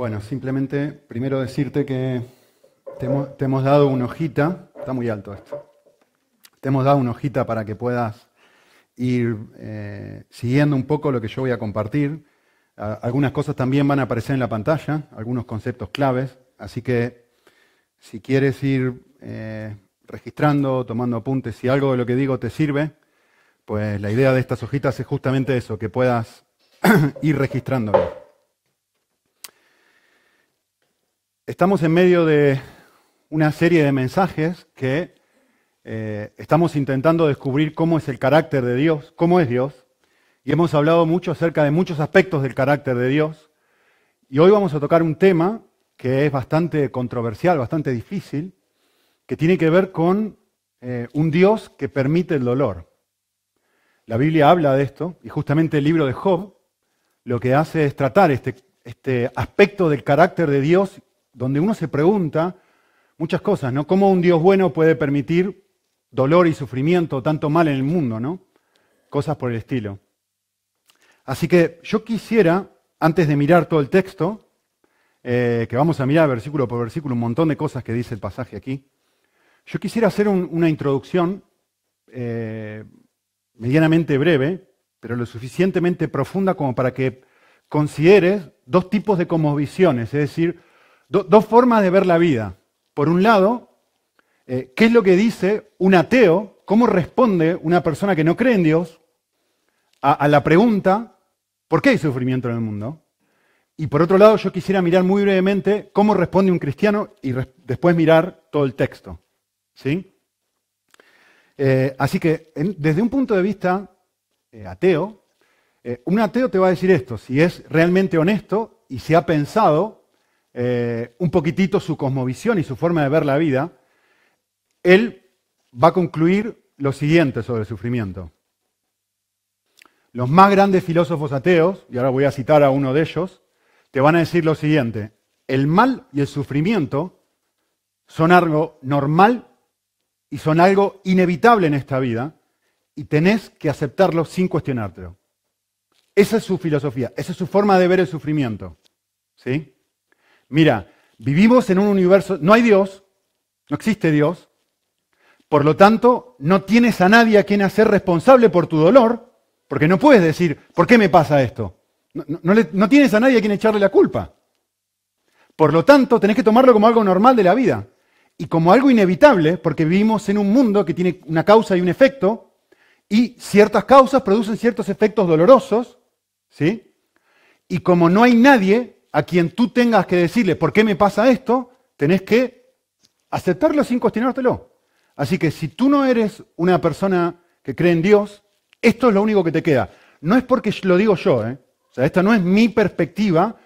Bueno, simplemente primero decirte que te hemos, dado una hojita, está muy alto esto, te hemos dado una hojita para que puedas ir eh, siguiendo un poco lo que yo voy a compartir. Algunas cosas también van a aparecer en la pantalla, algunos conceptos claves, así que si quieres ir eh, registrando, tomando apuntes, si algo de lo que digo te sirve, pues la idea de estas hojitas es justamente eso, que puedas ir registrándolo. Estamos en medio de una serie de mensajes que eh, estamos intentando descubrir cómo es el carácter de Dios, cómo es Dios, y hemos hablado mucho acerca de muchos aspectos del carácter de Dios, y hoy vamos a tocar un tema que es bastante controversial, bastante difícil, que tiene que ver con eh, un Dios que permite el dolor. La Biblia habla de esto, y justamente el libro de Job lo que hace es tratar este, este aspecto del carácter de Dios, donde uno se pregunta muchas cosas, ¿no? ¿Cómo un Dios bueno puede permitir dolor y sufrimiento, tanto mal en el mundo, ¿no? Cosas por el estilo. Así que yo quisiera, antes de mirar todo el texto, eh, que vamos a mirar versículo por versículo, un montón de cosas que dice el pasaje aquí, yo quisiera hacer un- una introducción eh, medianamente breve, pero lo suficientemente profunda como para que consideres dos tipos de cosmovisiones, es decir, do- dos formas de ver la vida. Por un lado, eh, ¿qué es lo que dice un ateo? ¿Cómo responde una persona que no cree en Dios a, la pregunta, ¿por qué hay sufrimiento en el mundo? Y por otro lado, yo quisiera mirar muy brevemente cómo responde un cristiano y después mirar todo el texto. ¿Sí? Eh, así que desde un punto de vista eh, ateo, un ateo te va a decir esto, si es realmente honesto y si ha pensado eh, un poquitito su cosmovisión y su forma de ver la vida, él va a concluir lo siguiente sobre el sufrimiento. Los más grandes filósofos ateos, y ahora voy a citar a uno de ellos, te van a decir lo siguiente, el mal y el sufrimiento son algo normal y son algo inevitable en esta vida y tenés que aceptarlo sin cuestionártelo. Esa es su filosofía, esa es su forma de ver el sufrimiento. ¿Sí? Mira, vivimos en un universo, no hay Dios, no existe Dios, por lo tanto, no tienes a nadie a quien hacer responsable por tu dolor, porque no puedes decir, ¿por qué me pasa esto? No, tienes a nadie a quien echarle la culpa. Por lo tanto, tenés que tomarlo como algo normal de la vida y como algo inevitable, porque vivimos en un mundo que tiene una causa y un efecto, y ciertas causas producen ciertos efectos dolorosos, ¿sí? Y como no hay nadie a quien tú tengas que decirle, ¿por qué me pasa esto? Tenés que aceptarlo sin cuestionártelo. Así que si tú no eres una persona que cree en Dios, esto es lo único que te queda. No es porque lo digo yo, ¿eh? O sea, esta no es mi perspectiva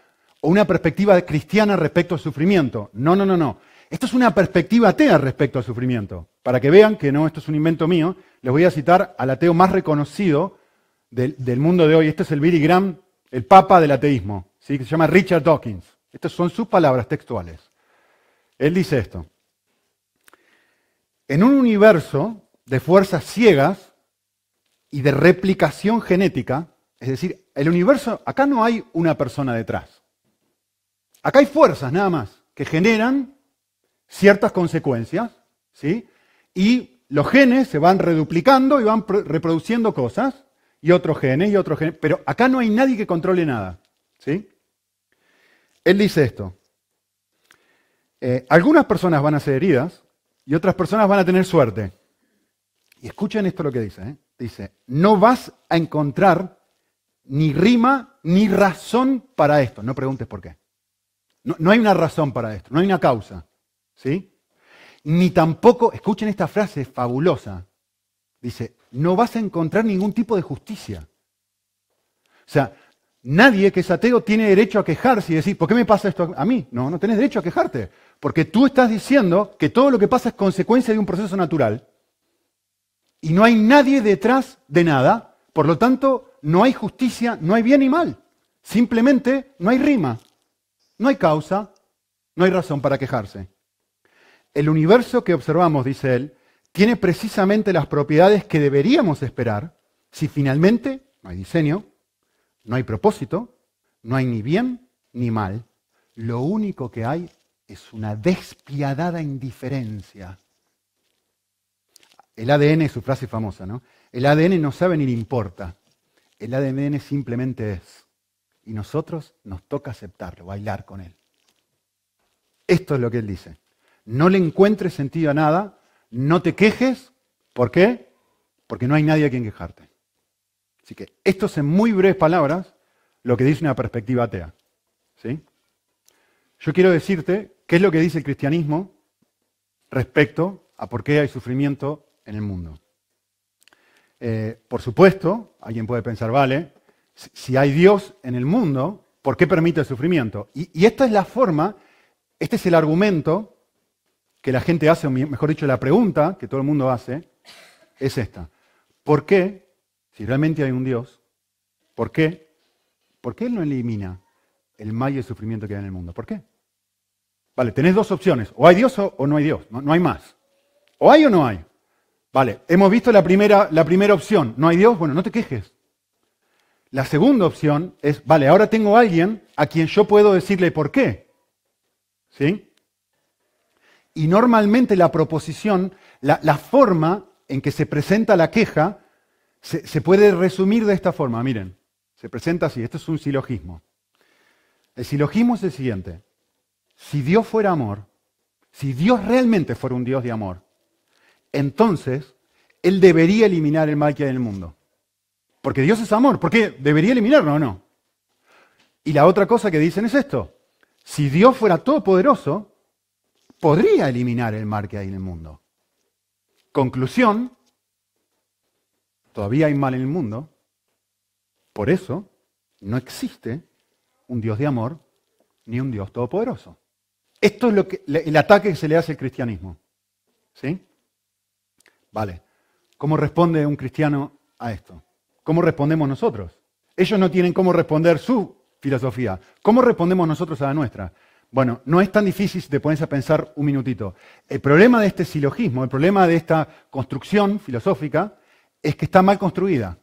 o una perspectiva cristiana respecto al sufrimiento. No, no, no, no. Esto es una perspectiva atea respecto al sufrimiento. Para que vean que no, esto es un invento mío, les voy a citar al ateo más reconocido del, del mundo de hoy. Este es el Billy Graham, el papa del ateísmo, ¿sí? que se llama Richard Dawkins. Estas son sus palabras textuales. Él dice esto. En un universo de fuerzas ciegas y de replicación genética, es decir, el universo, acá no hay una persona detrás. Acá hay fuerzas nada más que generan ciertas consecuencias, ¿sí? Y los genes se van reduplicando y van pro- reproduciendo cosas, y otros genes y otros genes, pero acá no hay nadie que controle nada, ¿sí? Él dice esto. Eh, algunas personas van a ser heridas y otras personas van a tener suerte. Y escuchen esto lo que dice. ¿eh? Dice, no vas a encontrar ni rima ni razón para esto. No preguntes por qué. No, no hay una razón para esto, no hay una causa. ¿Sí? Ni tampoco, escuchen esta frase fabulosa. Dice, no vas a encontrar ningún tipo de justicia. O sea, nadie que es ateo tiene derecho a quejarse y decir, ¿por qué me pasa esto a mí? No, no tenés derecho a quejarte. Porque tú estás diciendo que todo lo que pasa es consecuencia de un proceso natural y no hay nadie detrás de nada. Por lo tanto, no hay justicia, no hay bien y mal. Simplemente no hay rima, no hay causa, no hay razón para quejarse. El universo que observamos, dice él, tiene precisamente las propiedades que deberíamos esperar si finalmente no hay diseño, no hay propósito, no hay ni bien ni mal, lo único que hay es una despiadada indiferencia. El ADN es su frase famosa, ¿no? El ADN no sabe ni le importa. El ADN simplemente es. Y nosotros nos toca aceptarlo, bailar con él. Esto es lo que él dice. No le encuentres sentido a nada, no te quejes. ¿Por qué? Porque no hay nadie a quien quejarte. Así que esto es en muy breves palabras lo que dice una perspectiva atea. ¿sí? Yo quiero decirte qué es lo que dice el cristianismo respecto a por qué hay sufrimiento en el mundo. Eh, por supuesto, alguien puede pensar, vale, si hay Dios en el mundo, ¿por qué permite el sufrimiento? y esta es la forma, este es el argumento que la gente hace, o mejor dicho, la pregunta que todo el mundo hace, es esta. ¿Por qué, si realmente hay un Dios, por qué, por qué Él no elimina el mal y el sufrimiento que hay en el mundo? ¿Por qué? Vale, tenés dos opciones, o hay Dios o, no hay Dios, no, hay más. O hay o no hay. Vale, hemos visto la primera, la primera opción, no hay Dios, bueno, no te quejes. La segunda opción es, vale, ahora tengo a alguien a quien yo puedo decirle por qué. ¿Sí? Y normalmente la proposición, la, forma en que se presenta la queja, se, puede resumir de esta forma. Miren, se presenta así, esto es un silogismo. El silogismo es el siguiente. Si Dios fuera amor, si Dios realmente fuera un Dios de amor, entonces Él debería eliminar el mal que hay en el mundo. Porque Dios es amor, ¿por qué? ¿Debería eliminarlo o no? Y la otra cosa que dicen es esto. Si Dios fuera todopoderoso, podría eliminar el mal que hay en el mundo. Conclusión, todavía hay mal en el mundo, por eso no existe un Dios de amor ni un Dios todopoderoso. Esto es lo que, el ataque que se le hace al cristianismo. ¿Sí? Vale. ¿Cómo responde un cristiano a esto? ¿Cómo respondemos nosotros? Ellos no tienen cómo responder su filosofía. ¿Cómo respondemos nosotros a la nuestra? Bueno, no es tan difícil si te pones a pensar un minutito. El problema de este silogismo, el problema de esta construcción filosófica, es que está mal construida.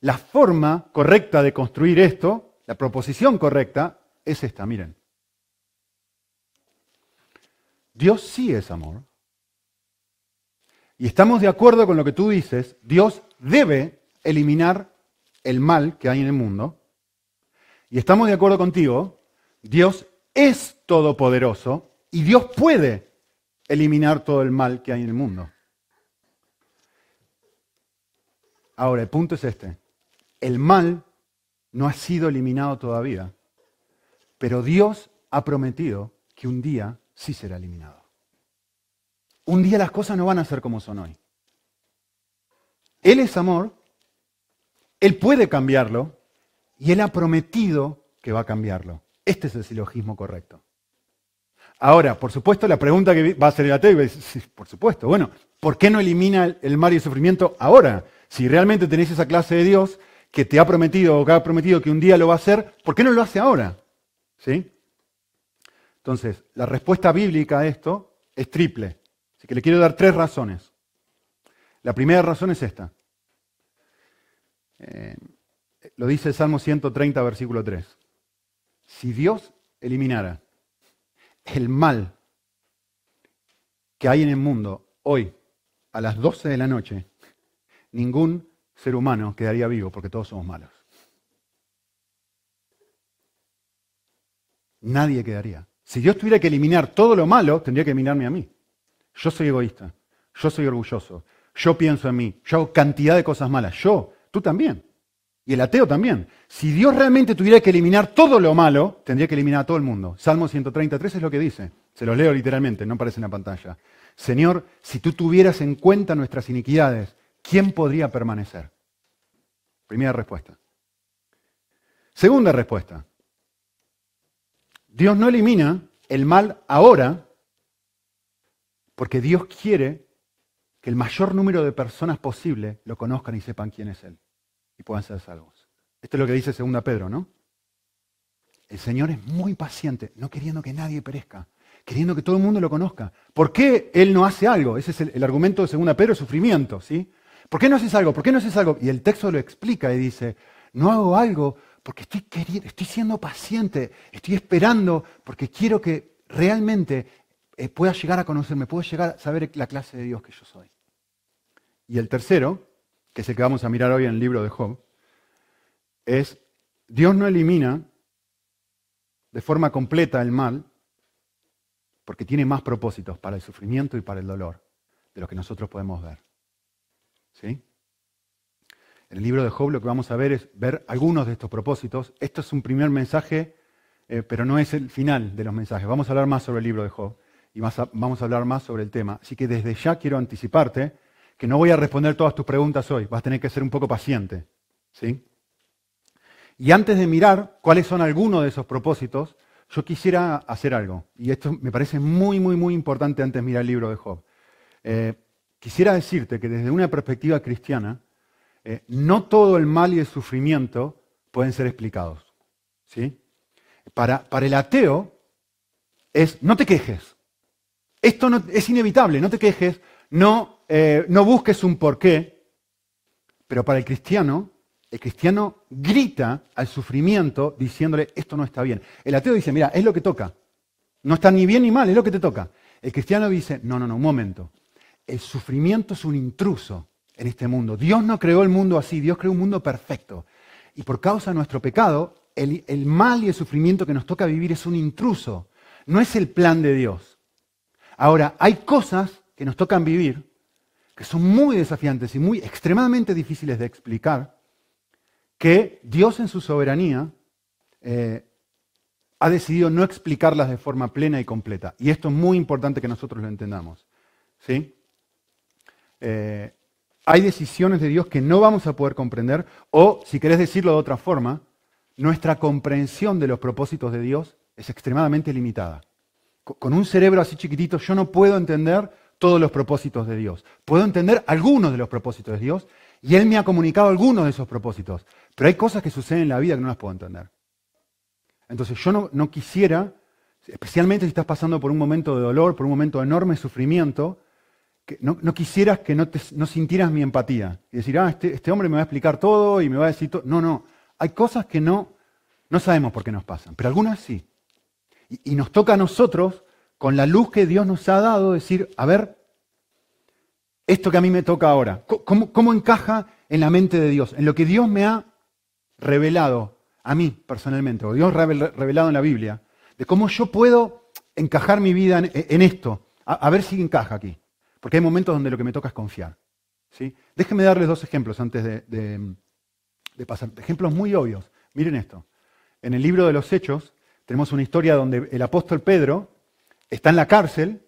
La forma correcta de construir esto, la proposición correcta, es esta, miren. Dios sí es amor. Y estamos de acuerdo con lo que tú dices, Dios debe eliminar el mal que hay en el mundo. Y estamos de acuerdo contigo, Dios es todopoderoso y Dios puede eliminar todo el mal que hay en el mundo. Ahora, el punto es este. El mal no ha sido eliminado todavía, pero Dios ha prometido que un día sí será eliminado. Un día las cosas no van a ser como son hoy. Él es amor, Él puede cambiarlo y Él ha prometido que va a cambiarlo. Este es el silogismo correcto. Ahora, por supuesto, la pregunta que va a ser es, sí, por supuesto, bueno, ¿por qué no elimina el mal y el sufrimiento ahora? Si realmente tenéis esa clase de Dios que te ha prometido o que ha prometido que un día lo va a hacer, ¿por qué no lo hace ahora? ¿Sí? Entonces, la respuesta bíblica a esto es triple. Así que le quiero dar tres razones. La primera razón es esta. Eh, lo dice el Salmo 130, versículo 3 si Dios eliminara el mal que hay en el mundo hoy a las 12 de la noche, ningún ser humano quedaría vivo porque todos somos malos. Nadie quedaría. Si Dios tuviera que eliminar todo lo malo, tendría que eliminarme a mí. Yo soy egoísta, yo soy orgulloso, yo pienso en mí, yo hago cantidad de cosas malas, yo, tú también. Y el ateo también. Si Dios realmente tuviera que eliminar todo lo malo, tendría que eliminar a todo el mundo. Salmo 133 es lo que dice. Se los leo literalmente, no aparece en la pantalla. Señor, si tú tuvieras en cuenta nuestras iniquidades, ¿quién podría permanecer? Primera respuesta. Segunda respuesta. Dios no elimina el mal ahora porque Dios quiere que el mayor número de personas posible lo conozcan y sepan quién es Él y puedan ser salvos. Esto es lo que dice 2 Pedro, ¿no? El Señor es muy paciente, no queriendo que nadie perezca, queriendo que todo el mundo lo conozca. ¿Por qué Él no hace algo? Ese es el, argumento de 2 Pedro, sufrimiento, ¿sí? ¿Por qué no haces algo? ¿Por qué no haces algo? Y el texto lo explica y dice, no hago algo porque estoy queriendo, estoy siendo paciente, estoy esperando, porque quiero que realmente eh, pueda llegar a conocerme, pueda llegar a saber la clase de Dios que yo soy. Y el tercero, que es el que vamos a mirar hoy en el libro de Job, es Dios no elimina de forma completa el mal, porque tiene más propósitos para el sufrimiento y para el dolor de lo que nosotros podemos ver. En el libro de Job lo que vamos a ver es ver algunos de estos propósitos. Esto es un primer mensaje, eh, pero no es el final de los mensajes. Vamos a hablar más sobre el libro de Job y vamos a hablar más sobre el tema. Así que desde ya quiero anticiparte que no voy a responder todas tus preguntas hoy. Vas a tener que ser un poco paciente. ¿sí? Y antes de mirar cuáles son algunos de esos propósitos, yo quisiera hacer algo. Y esto me parece muy, muy, muy importante antes de mirar el libro de Job. Eh, quisiera decirte que desde una perspectiva cristiana, eh, no todo el mal y el sufrimiento pueden ser explicados. ¿sí? Para, para el ateo es, no te quejes. Esto no, es inevitable, no te quejes, no, eh, no busques un porqué. Pero para el cristiano, el cristiano grita al sufrimiento diciéndole, esto no está bien. El ateo dice, mira, es lo que toca. No está ni bien ni mal, es lo que te toca. El cristiano dice, no, no, no, un momento. El sufrimiento es un intruso en este mundo. Dios no creó el mundo así, Dios creó un mundo perfecto. Y por causa de nuestro pecado, el, mal y el sufrimiento que nos toca vivir es un intruso, no es el plan de Dios. Ahora, hay cosas que nos tocan vivir que son muy desafiantes y muy extremadamente difíciles de explicar, que Dios en su soberanía eh, ha decidido no explicarlas de forma plena y completa. Y esto es muy importante que nosotros lo entendamos. ¿sí? Eh, hay decisiones de Dios que no vamos a poder comprender, o si querés decirlo de otra forma, nuestra comprensión de los propósitos de Dios es extremadamente limitada. Con un cerebro así chiquitito yo no puedo entender todos los propósitos de Dios. Puedo entender algunos de los propósitos de Dios y Él me ha comunicado algunos de esos propósitos. Pero hay cosas que suceden en la vida que no las puedo entender. Entonces yo no, no quisiera, especialmente si estás pasando por un momento de dolor, por un momento de enorme sufrimiento, no, quisieras que no, te, sintieras mi empatía y decir, ah, este, este, hombre me va a explicar todo y me va a decir todo. No, no. Hay cosas que no, no sabemos por qué nos pasan, pero algunas sí. Y, nos toca a nosotros, con la luz que Dios nos ha dado, decir, a ver, esto que a mí me toca ahora, ¿cómo, cómo encaja en la mente de Dios? En lo que Dios me ha revelado a mí personalmente, o Dios revelado en la Biblia, de cómo yo puedo encajar mi vida en, esto, a ver si encaja aquí. Porque hay momentos donde lo que me toca es confiar. ¿sí? Déjenme darles dos ejemplos antes de, pasar. Ejemplos muy obvios. Miren esto. En el libro de los Hechos tenemos una historia donde el apóstol Pedro está en la cárcel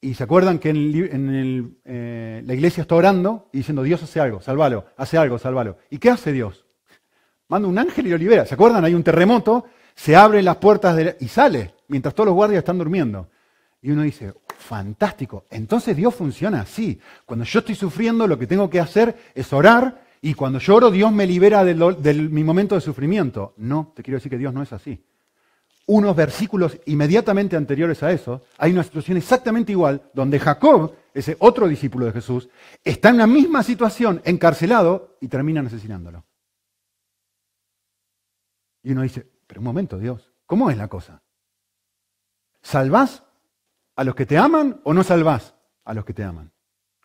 y se acuerdan que en, eh, la iglesia está orando y diciendo, Dios hace algo, sálvalo, hace algo, sálvalo. ¿Y qué hace Dios? Manda un ángel y lo libera. ¿Se acuerdan? Hay un terremoto, se abren las puertas y sale, mientras todos los guardias están durmiendo. Y uno dice, fantástico, entonces Dios funciona así. Cuando yo estoy sufriendo, lo que tengo que hacer es orar y cuando lloro, Dios me libera de, mi momento de sufrimiento. No, te quiero decir que Dios no es así. Unos versículos inmediatamente anteriores a eso, hay una situación exactamente igual, donde Jacob, ese otro discípulo de Jesús, está en la misma situación, encarcelado, y terminan asesinándolo. Y uno dice, pero un momento, Dios, ¿cómo es la cosa? ¿Salvás a los que te aman o no salvás a los que te aman?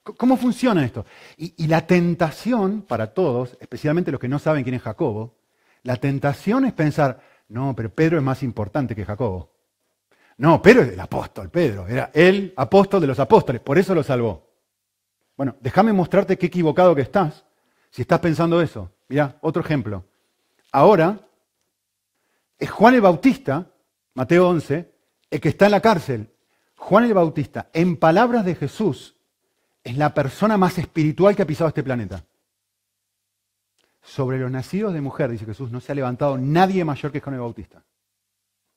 ¿Cómo funciona esto? Y, la tentación para todos, especialmente los que no saben quién es Jacobo, la tentación es pensar, no, pero Pedro es más importante que Jacobo. No, Pedro es el apóstol, Pedro, era el apóstol de los apóstoles, por eso lo salvó. Bueno, déjame mostrarte qué equivocado que estás si estás pensando eso. Mira, otro ejemplo. Ahora es Juan el Bautista, Mateo 11, el que está en la cárcel Juan el Bautista, en palabras de Jesús, es la persona más espiritual que ha pisado este planeta. Sobre los nacidos de mujer, dice Jesús, no se ha levantado nadie mayor que Juan el Bautista.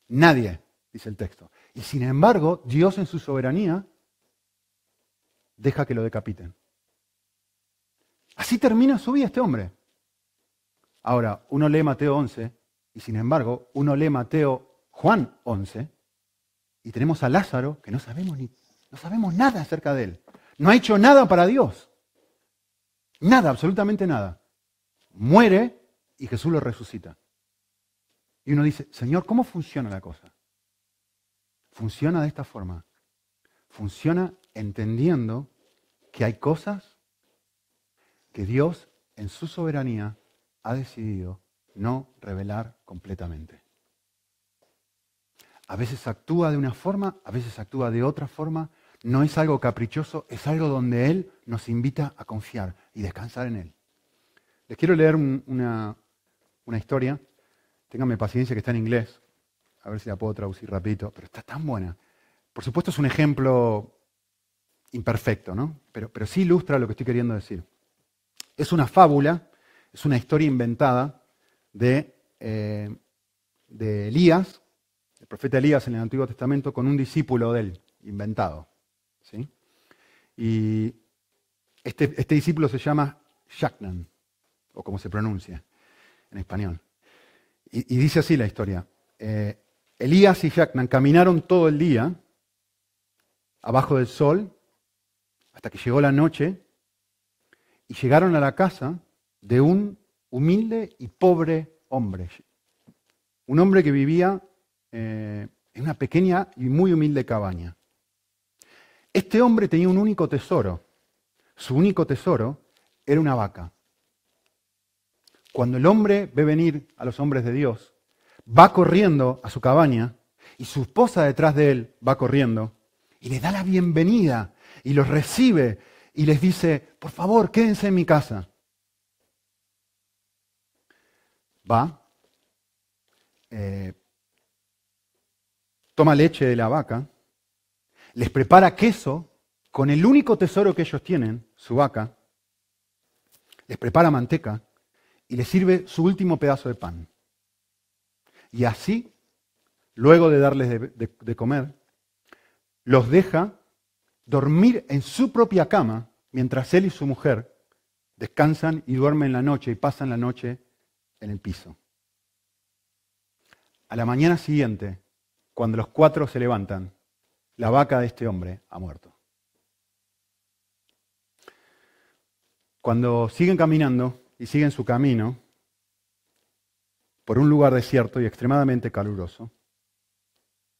Nadie, dice el texto. Y sin embargo, Dios en su soberanía deja que lo decapiten. Así termina su vida este hombre. Ahora, uno lee Mateo 11 y sin embargo, uno lee Mateo Juan 11 y tenemos a Lázaro que no sabemos ni no sabemos nada acerca de él. No ha hecho nada para Dios. Nada, absolutamente nada. Muere y Jesús lo resucita. Y uno dice, Señor, ¿cómo funciona la cosa? Funciona de esta forma. Funciona entendiendo que hay cosas que Dios en su soberanía ha decidido no revelar completamente. A veces actúa de una forma, a veces actúa de otra forma. No es algo caprichoso, es algo donde Él nos invita a confiar y descansar en Él. Les quiero leer una, una historia. Ténganme paciencia que está en inglés. A ver si la puedo traducir rapidito, pero está tan buena. Por supuesto es un ejemplo imperfecto, ¿no? Pero, pero sí ilustra lo que estoy queriendo decir. Es una fábula, es una historia inventada de, eh, de Elías, el profeta Elías en el Antiguo Testamento, con un discípulo de él, inventado. ¿sí? Y este, este discípulo se llama Shaknan, o como se pronuncia en español. Y, dice así la historia. Eh, Elías y Shaknan caminaron todo el día abajo del sol hasta que llegó la noche y llegaron a la casa de un humilde y pobre hombre. Un hombre que vivía eh, en una pequeña y muy humilde cabaña. Este hombre tenía un único tesoro. Su único tesoro era una vaca. Cuando el hombre ve venir a los hombres de Dios, va corriendo a su cabaña y su esposa detrás de él va corriendo y le da la bienvenida y los recibe y les dice, por favor, quédense en mi casa. Va, eh, toma leche de la vaca, les prepara queso con el único tesoro que ellos tienen, su vaca, les prepara manteca y les sirve su último pedazo de pan. Y así, luego de darles de, de comer, los deja dormir en su propia cama mientras él y su mujer descansan y duermen la noche y pasan la noche en el piso. A la mañana siguiente, cuando los cuatro se levantan, la vaca de este hombre ha muerto. Cuando siguen caminando y siguen su camino por un lugar desierto y extremadamente caluroso,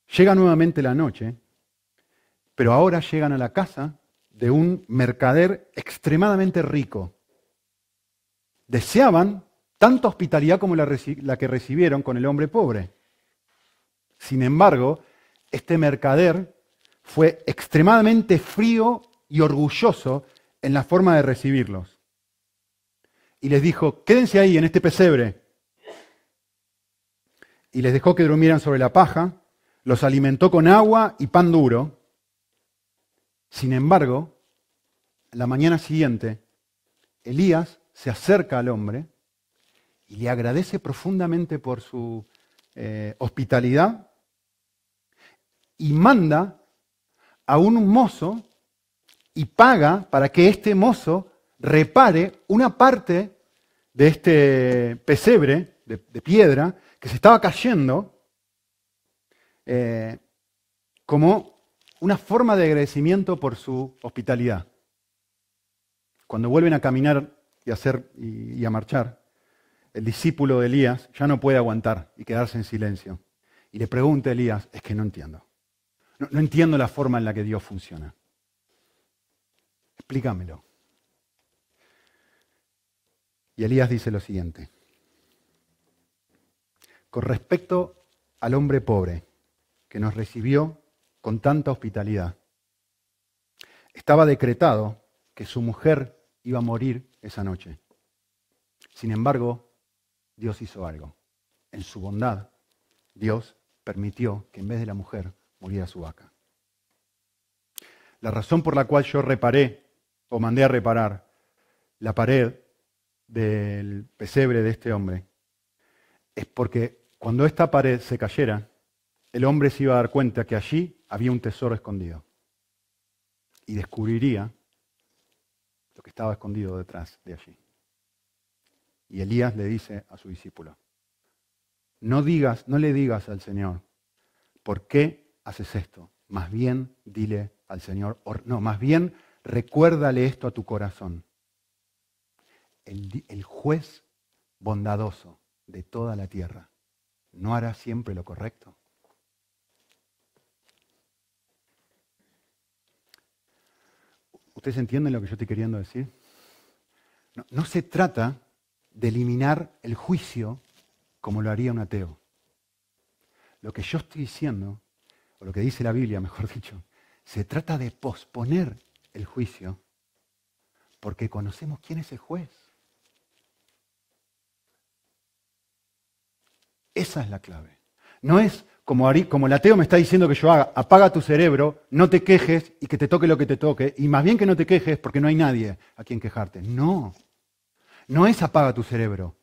llega nuevamente la noche pero ahora llegan a la casa de un mercader extremadamente rico. Deseaban tanta hospitalidad como la, que recibieron con el hombre pobre. Sin embargo, este mercader fue extremadamente frío y orgulloso en la forma de recibirlos. Y les dijo, quédense ahí en este pesebre. Y les dejó que durmieran sobre la paja, los alimentó con agua y pan duro, sin embargo, la mañana siguiente, Elías se acerca al hombre y le agradece profundamente por su eh, hospitalidad y manda a un mozo y paga para que este mozo repare una parte de este pesebre de, piedra que se estaba cayendo eh, como una forma de agradecimiento por su hospitalidad. Cuando vuelven a caminar y a, hacer, y, a marchar, el discípulo de Elías ya no puede aguantar y quedarse en silencio. Y le pregunta a Elías, es que no entiendo. No, entiendo la forma en la que Dios funciona. Explícamelo. Y Elías dice lo siguiente. Con respecto al hombre pobre que nos recibió con tanta hospitalidad. Estaba decretado que su mujer iba a morir esa noche. Sin embargo, Dios hizo algo. En su bondad, Dios permitió que en vez de la mujer muriera su vaca. La razón por la cual yo reparé o mandé a reparar la pared del pesebre de este hombre es porque cuando esta pared se cayera, el hombre se iba a dar cuenta que allí había un tesoro escondido y descubriría lo que estaba escondido detrás de allí. Y Elías le dice a su discípulo, no digas, no le digas al Señor, ¿por qué haces esto? Más bien dile al Señor, no, más bien recuérdale esto a tu corazón. El, juez bondadoso de toda la tierra ¿no hará siempre lo correcto? ¿Ustedes entienden lo que yo estoy queriendo decir? No se trata de eliminar el juicio como lo haría un ateo. Lo que yo estoy diciendo, lo que dice la Biblia, mejor dicho, se trata de posponer el juicio porque conocemos quién es el juez. Esa es la clave. No es como, como, el ateo me está diciendo que yo haga, apaga tu cerebro, no te quejes y que te toque lo que te toque, y más bien que no te quejes porque no hay nadie a quien quejarte. No, no es apaga tu cerebro.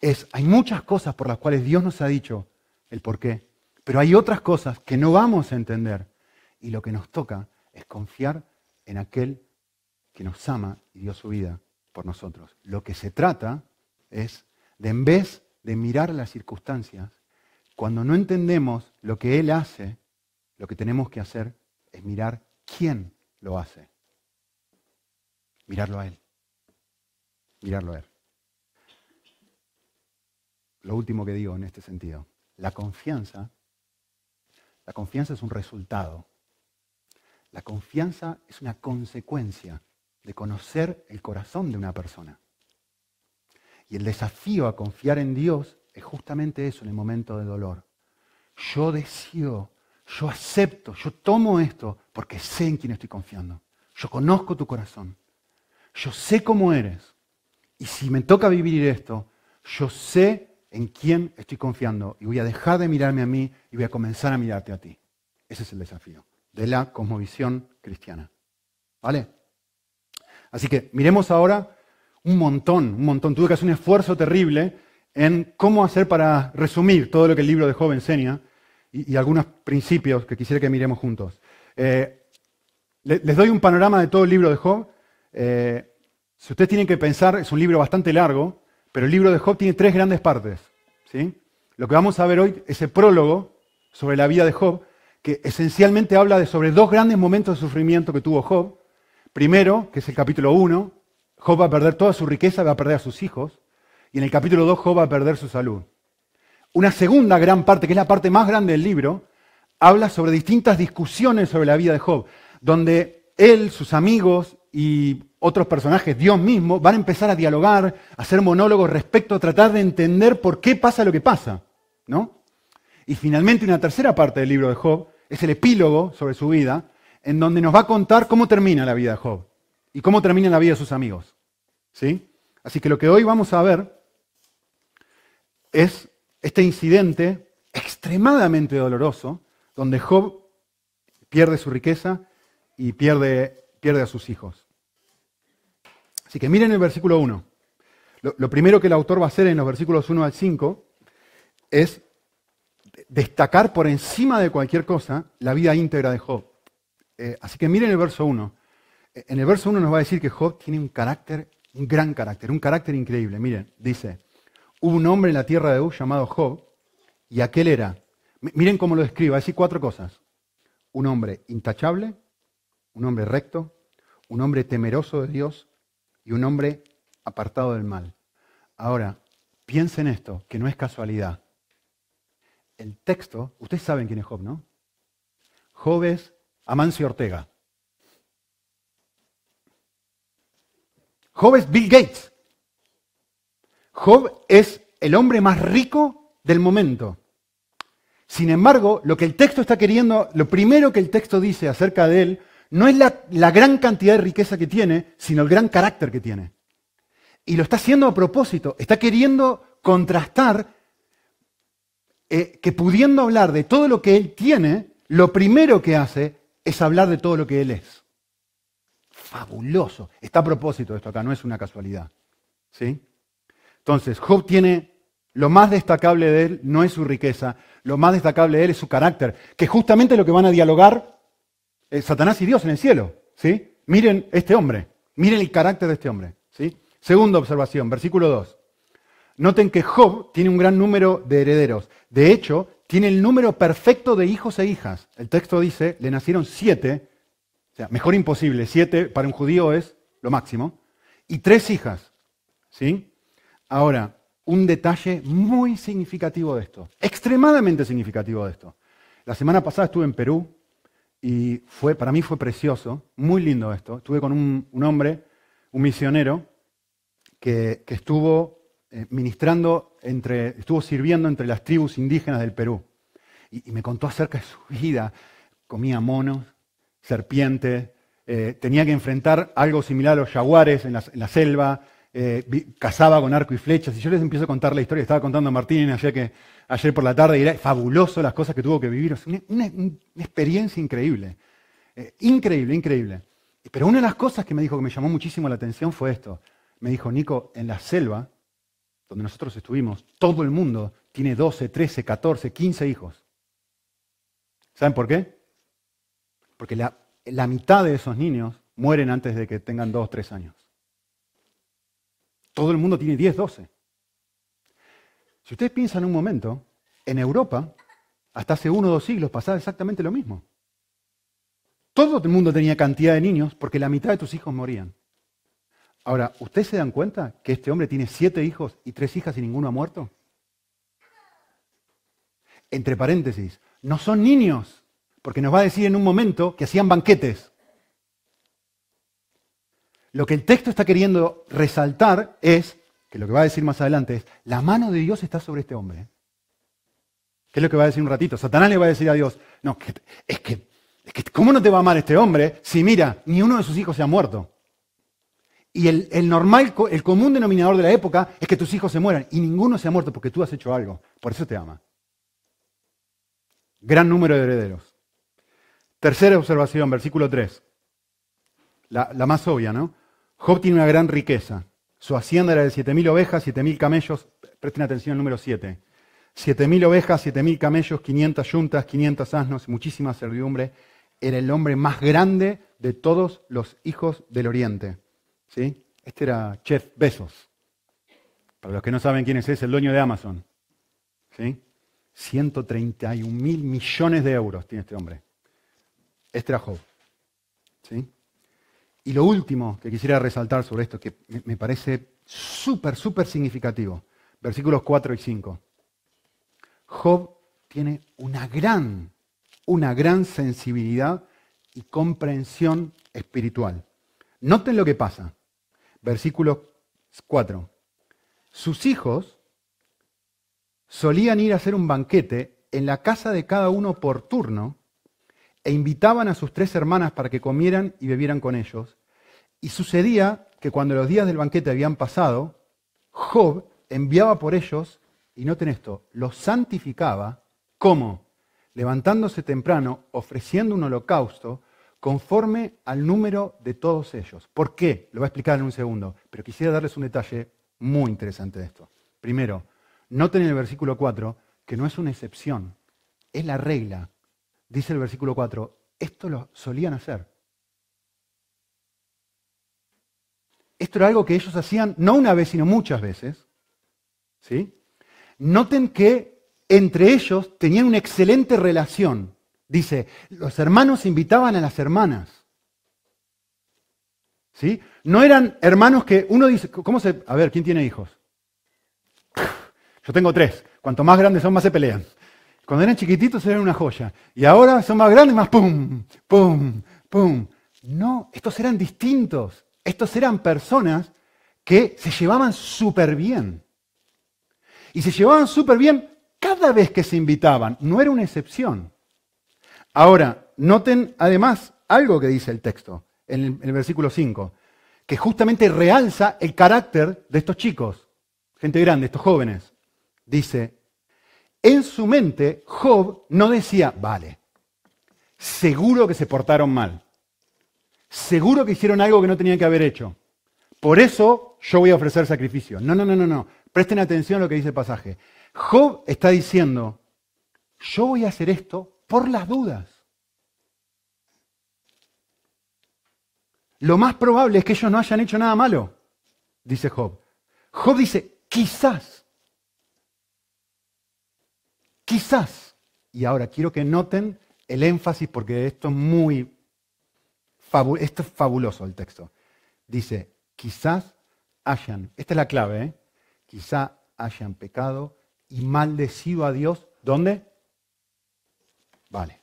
Es, hay muchas cosas por las cuales Dios nos ha dicho el por qué, pero hay otras cosas que no vamos a entender. Y lo que nos toca es confiar en aquel que nos ama y dio su vida por nosotros. Lo que se trata es de en vez de mirar las circunstancias, cuando no entendemos lo que Él hace, lo que tenemos que hacer es mirar quién lo hace. Mirarlo a Él. Mirarlo a Él. Lo último que digo en este sentido. La confianza, la confianza es un resultado. La confianza es una consecuencia de conocer el corazón de una persona. Y el desafío a confiar en Dios es justamente eso en el momento de dolor. Yo deseo, yo acepto, yo tomo esto porque sé en quién estoy confiando. Yo conozco tu corazón. Yo sé cómo eres. Y si me toca vivir esto, yo sé en quién estoy confiando y voy a dejar de mirarme a mí y voy a comenzar a mirarte a ti. Ese es el desafío de la cosmovisión cristiana. ¿Vale? Así que miremos ahora un montón, un montón. Tuve que hacer un esfuerzo terrible en cómo hacer para resumir todo lo que el libro de Job enseña y, algunos principios que quisiera que miremos juntos. Eh, les doy un panorama de todo el libro de Job. Eh, si ustedes tienen que pensar, es un libro bastante largo, pero el libro de Job tiene tres grandes partes. ¿sí? Lo que vamos a ver hoy es el prólogo sobre la vida de Job, que esencialmente habla de sobre dos grandes momentos de sufrimiento que tuvo Job. Primero, que es el capítulo 1, Job va a perder toda su riqueza, va a perder a sus hijos. Y en el capítulo 2 Job va a perder su salud. Una segunda gran parte, que es la parte más grande del libro, habla sobre distintas discusiones sobre la vida de Job, donde él, sus amigos y otros personajes, Dios mismo, van a empezar a dialogar, a hacer monólogos respecto a tratar de entender por qué pasa lo que pasa. ¿no? Y finalmente una tercera parte del libro de Job es el epílogo sobre su vida, en donde nos va a contar cómo termina la vida de Job y cómo termina la vida de sus amigos. ¿Sí? Así que lo que hoy vamos a ver es este incidente extremadamente doloroso, donde Job pierde su riqueza y pierde, pierde a sus hijos. Así que miren el versículo 1. Lo, primero que el autor va a hacer en los versículos 1 al 5 es destacar por encima de cualquier cosa la vida íntegra de Job. Eh, así que miren el verso 1. En el verso 1 nos va a decir que Job tiene un carácter, un gran carácter, un carácter increíble. Miren, dice, hubo un hombre en la tierra de U llamado Job, y aquel era, miren cómo lo describe, va a decir cuatro cosas. Un hombre intachable, un hombre recto, un hombre temeroso de Dios y un hombre apartado del mal. Ahora, piensen esto, que no es casualidad. El texto, ustedes saben quién es Job, ¿no? Job es Amancio Ortega. Job es Bill Gates. Job es el hombre más rico del momento. Sin embargo, lo que el texto está queriendo, lo primero que el texto dice acerca de él, no es la, gran cantidad de riqueza que tiene, sino el gran carácter que tiene. Y lo está haciendo a propósito, está queriendo contrastar eh, que pudiendo hablar de todo lo que él tiene, lo primero que hace es hablar de todo lo que él es fabuloso. Está a propósito esto acá, no es una casualidad. ¿Sí? Entonces, Job tiene lo más destacable de él, no es su riqueza, lo más destacable de él es su carácter, que justamente es lo que van a dialogar eh, Satanás y Dios en el cielo. ¿sí? Miren este hombre, miren el carácter de este hombre. ¿sí? Segunda observación, versículo 2. Noten que Job tiene un gran número de herederos. De hecho, tiene el número perfecto de hijos e hijas. El texto dice, le nacieron siete mejor imposible. Siete para un judío es lo máximo. Y tres hijas. ¿Sí? Ahora, un detalle muy significativo de esto, extremadamente significativo de esto. La semana pasada estuve en Perú y fue, para mí fue precioso, muy lindo esto. Estuve con un, hombre, un misionero, que, estuvo eh, ministrando, entre, estuvo sirviendo entre las tribus indígenas del Perú. Y, me contó acerca de su vida. Comía monos, serpientes, eh, tenía que enfrentar algo similar a los jaguares en la selva, eh, cazaba con arco y flechas. Y yo les empiezo a contar la historia, estaba contando a Martín ayer, que, ayer por la tarde, y era fabuloso las cosas que tuvo que vivir. una, experiencia increíble. Eh, increíble, increíble. Pero una de las cosas que me dijo que me llamó muchísimo la atención fue esto. Me dijo, Nico, en la selva, donde nosotros estuvimos, todo el mundo tiene 12, 13, 14, 15 hijos. ¿Saben por qué? Porque la, la mitad de esos niños mueren antes de que tengan 2, 3 años. Todo el mundo tiene 10, 12. Si ustedes piensan un momento, en Europa, hasta hace uno o dos siglos pasaba exactamente lo mismo. Todo el mundo tenía cantidad de niños porque la mitad de tus hijos morían. Ahora, ¿ustedes se dan cuenta que este hombre tiene siete hijos y tres hijas y ninguno ha muerto? Entre paréntesis, no son niños, porque nos va a decir en un momento que hacían banquetes. Lo que el texto está queriendo resaltar es, que lo que va a decir más adelante es, la mano de Dios está sobre este hombre. ¿Qué es lo que va a decir un ratito? Satanás le va a decir a Dios, no, es que, es que ¿cómo no te va a amar este hombre si mira, ni uno de sus hijos se ha muerto? Y el, normal, el común denominador de la época es que tus hijos se mueran y ninguno se ha muerto porque tú has hecho algo. Por eso te ama. Gran número de herederos. Tercera observación, versículo 3. La, la más obvia, ¿no? Job tiene una gran riqueza. Su hacienda era de 7.000 ovejas, 7.000 camellos. Presten atención al número 7. 7.000 ovejas, 7.000 camellos, 500 yuntas, 500 asnos, muchísima servidumbre. Era el hombre más grande de todos los hijos del Oriente. ¿Sí? Este era Chef Bezos. Para los que no saben quién es, es el dueño de Amazon. ¿Sí? 131 mil millones de euros tiene este hombre. Este era Job. ¿Sí? Y lo último que quisiera resaltar sobre esto, que me parece súper, súper significativo, versículos 4 y 5. Job tiene una gran, una gran sensibilidad y comprensión espiritual. Noten lo que pasa. Versículo 4. Sus hijos solían ir a hacer un banquete en la casa de cada uno por turno e invitaban a sus tres hermanas para que comieran y bebieran con ellos. Y sucedía que cuando los días del banquete habían pasado, Job enviaba por ellos, y noten esto, los santificaba, ¿cómo? Levantándose temprano, ofreciendo un holocausto conforme al número de todos ellos. ¿Por qué? Lo voy a explicar en un segundo, pero quisiera darles un detalle muy interesante de esto. Primero, noten en el versículo 4 que no es una excepción, es la regla dice el versículo 4, esto lo solían hacer. Esto era algo que ellos hacían no una vez, sino muchas veces. ¿sí? Noten que entre ellos tenían una excelente relación. Dice, los hermanos invitaban a las hermanas. ¿Sí? No eran hermanos que uno dice, ¿cómo se... A ver, ¿quién tiene hijos? Yo tengo tres. Cuanto más grandes son, más se pelean. Cuando eran chiquititos eran una joya. Y ahora son más grandes, más pum, pum, pum. No, estos eran distintos. Estos eran personas que se llevaban súper bien. Y se llevaban súper bien cada vez que se invitaban. No era una excepción. Ahora, noten además algo que dice el texto en el, en el versículo 5, que justamente realza el carácter de estos chicos, gente grande, estos jóvenes. Dice, en su mente, Job no decía, vale, seguro que se portaron mal, seguro que hicieron algo que no tenían que haber hecho. Por eso yo voy a ofrecer sacrificio. No, no, no, no, no. Presten atención a lo que dice el pasaje. Job está diciendo, yo voy a hacer esto por las dudas. Lo más probable es que ellos no hayan hecho nada malo, dice Job. Job dice, quizás Quizás, y ahora quiero que noten el énfasis porque esto es muy, esto es fabuloso el texto. Dice, quizás hayan, esta es la clave, ¿eh? quizá hayan pecado y maldecido a Dios. ¿Dónde? Vale.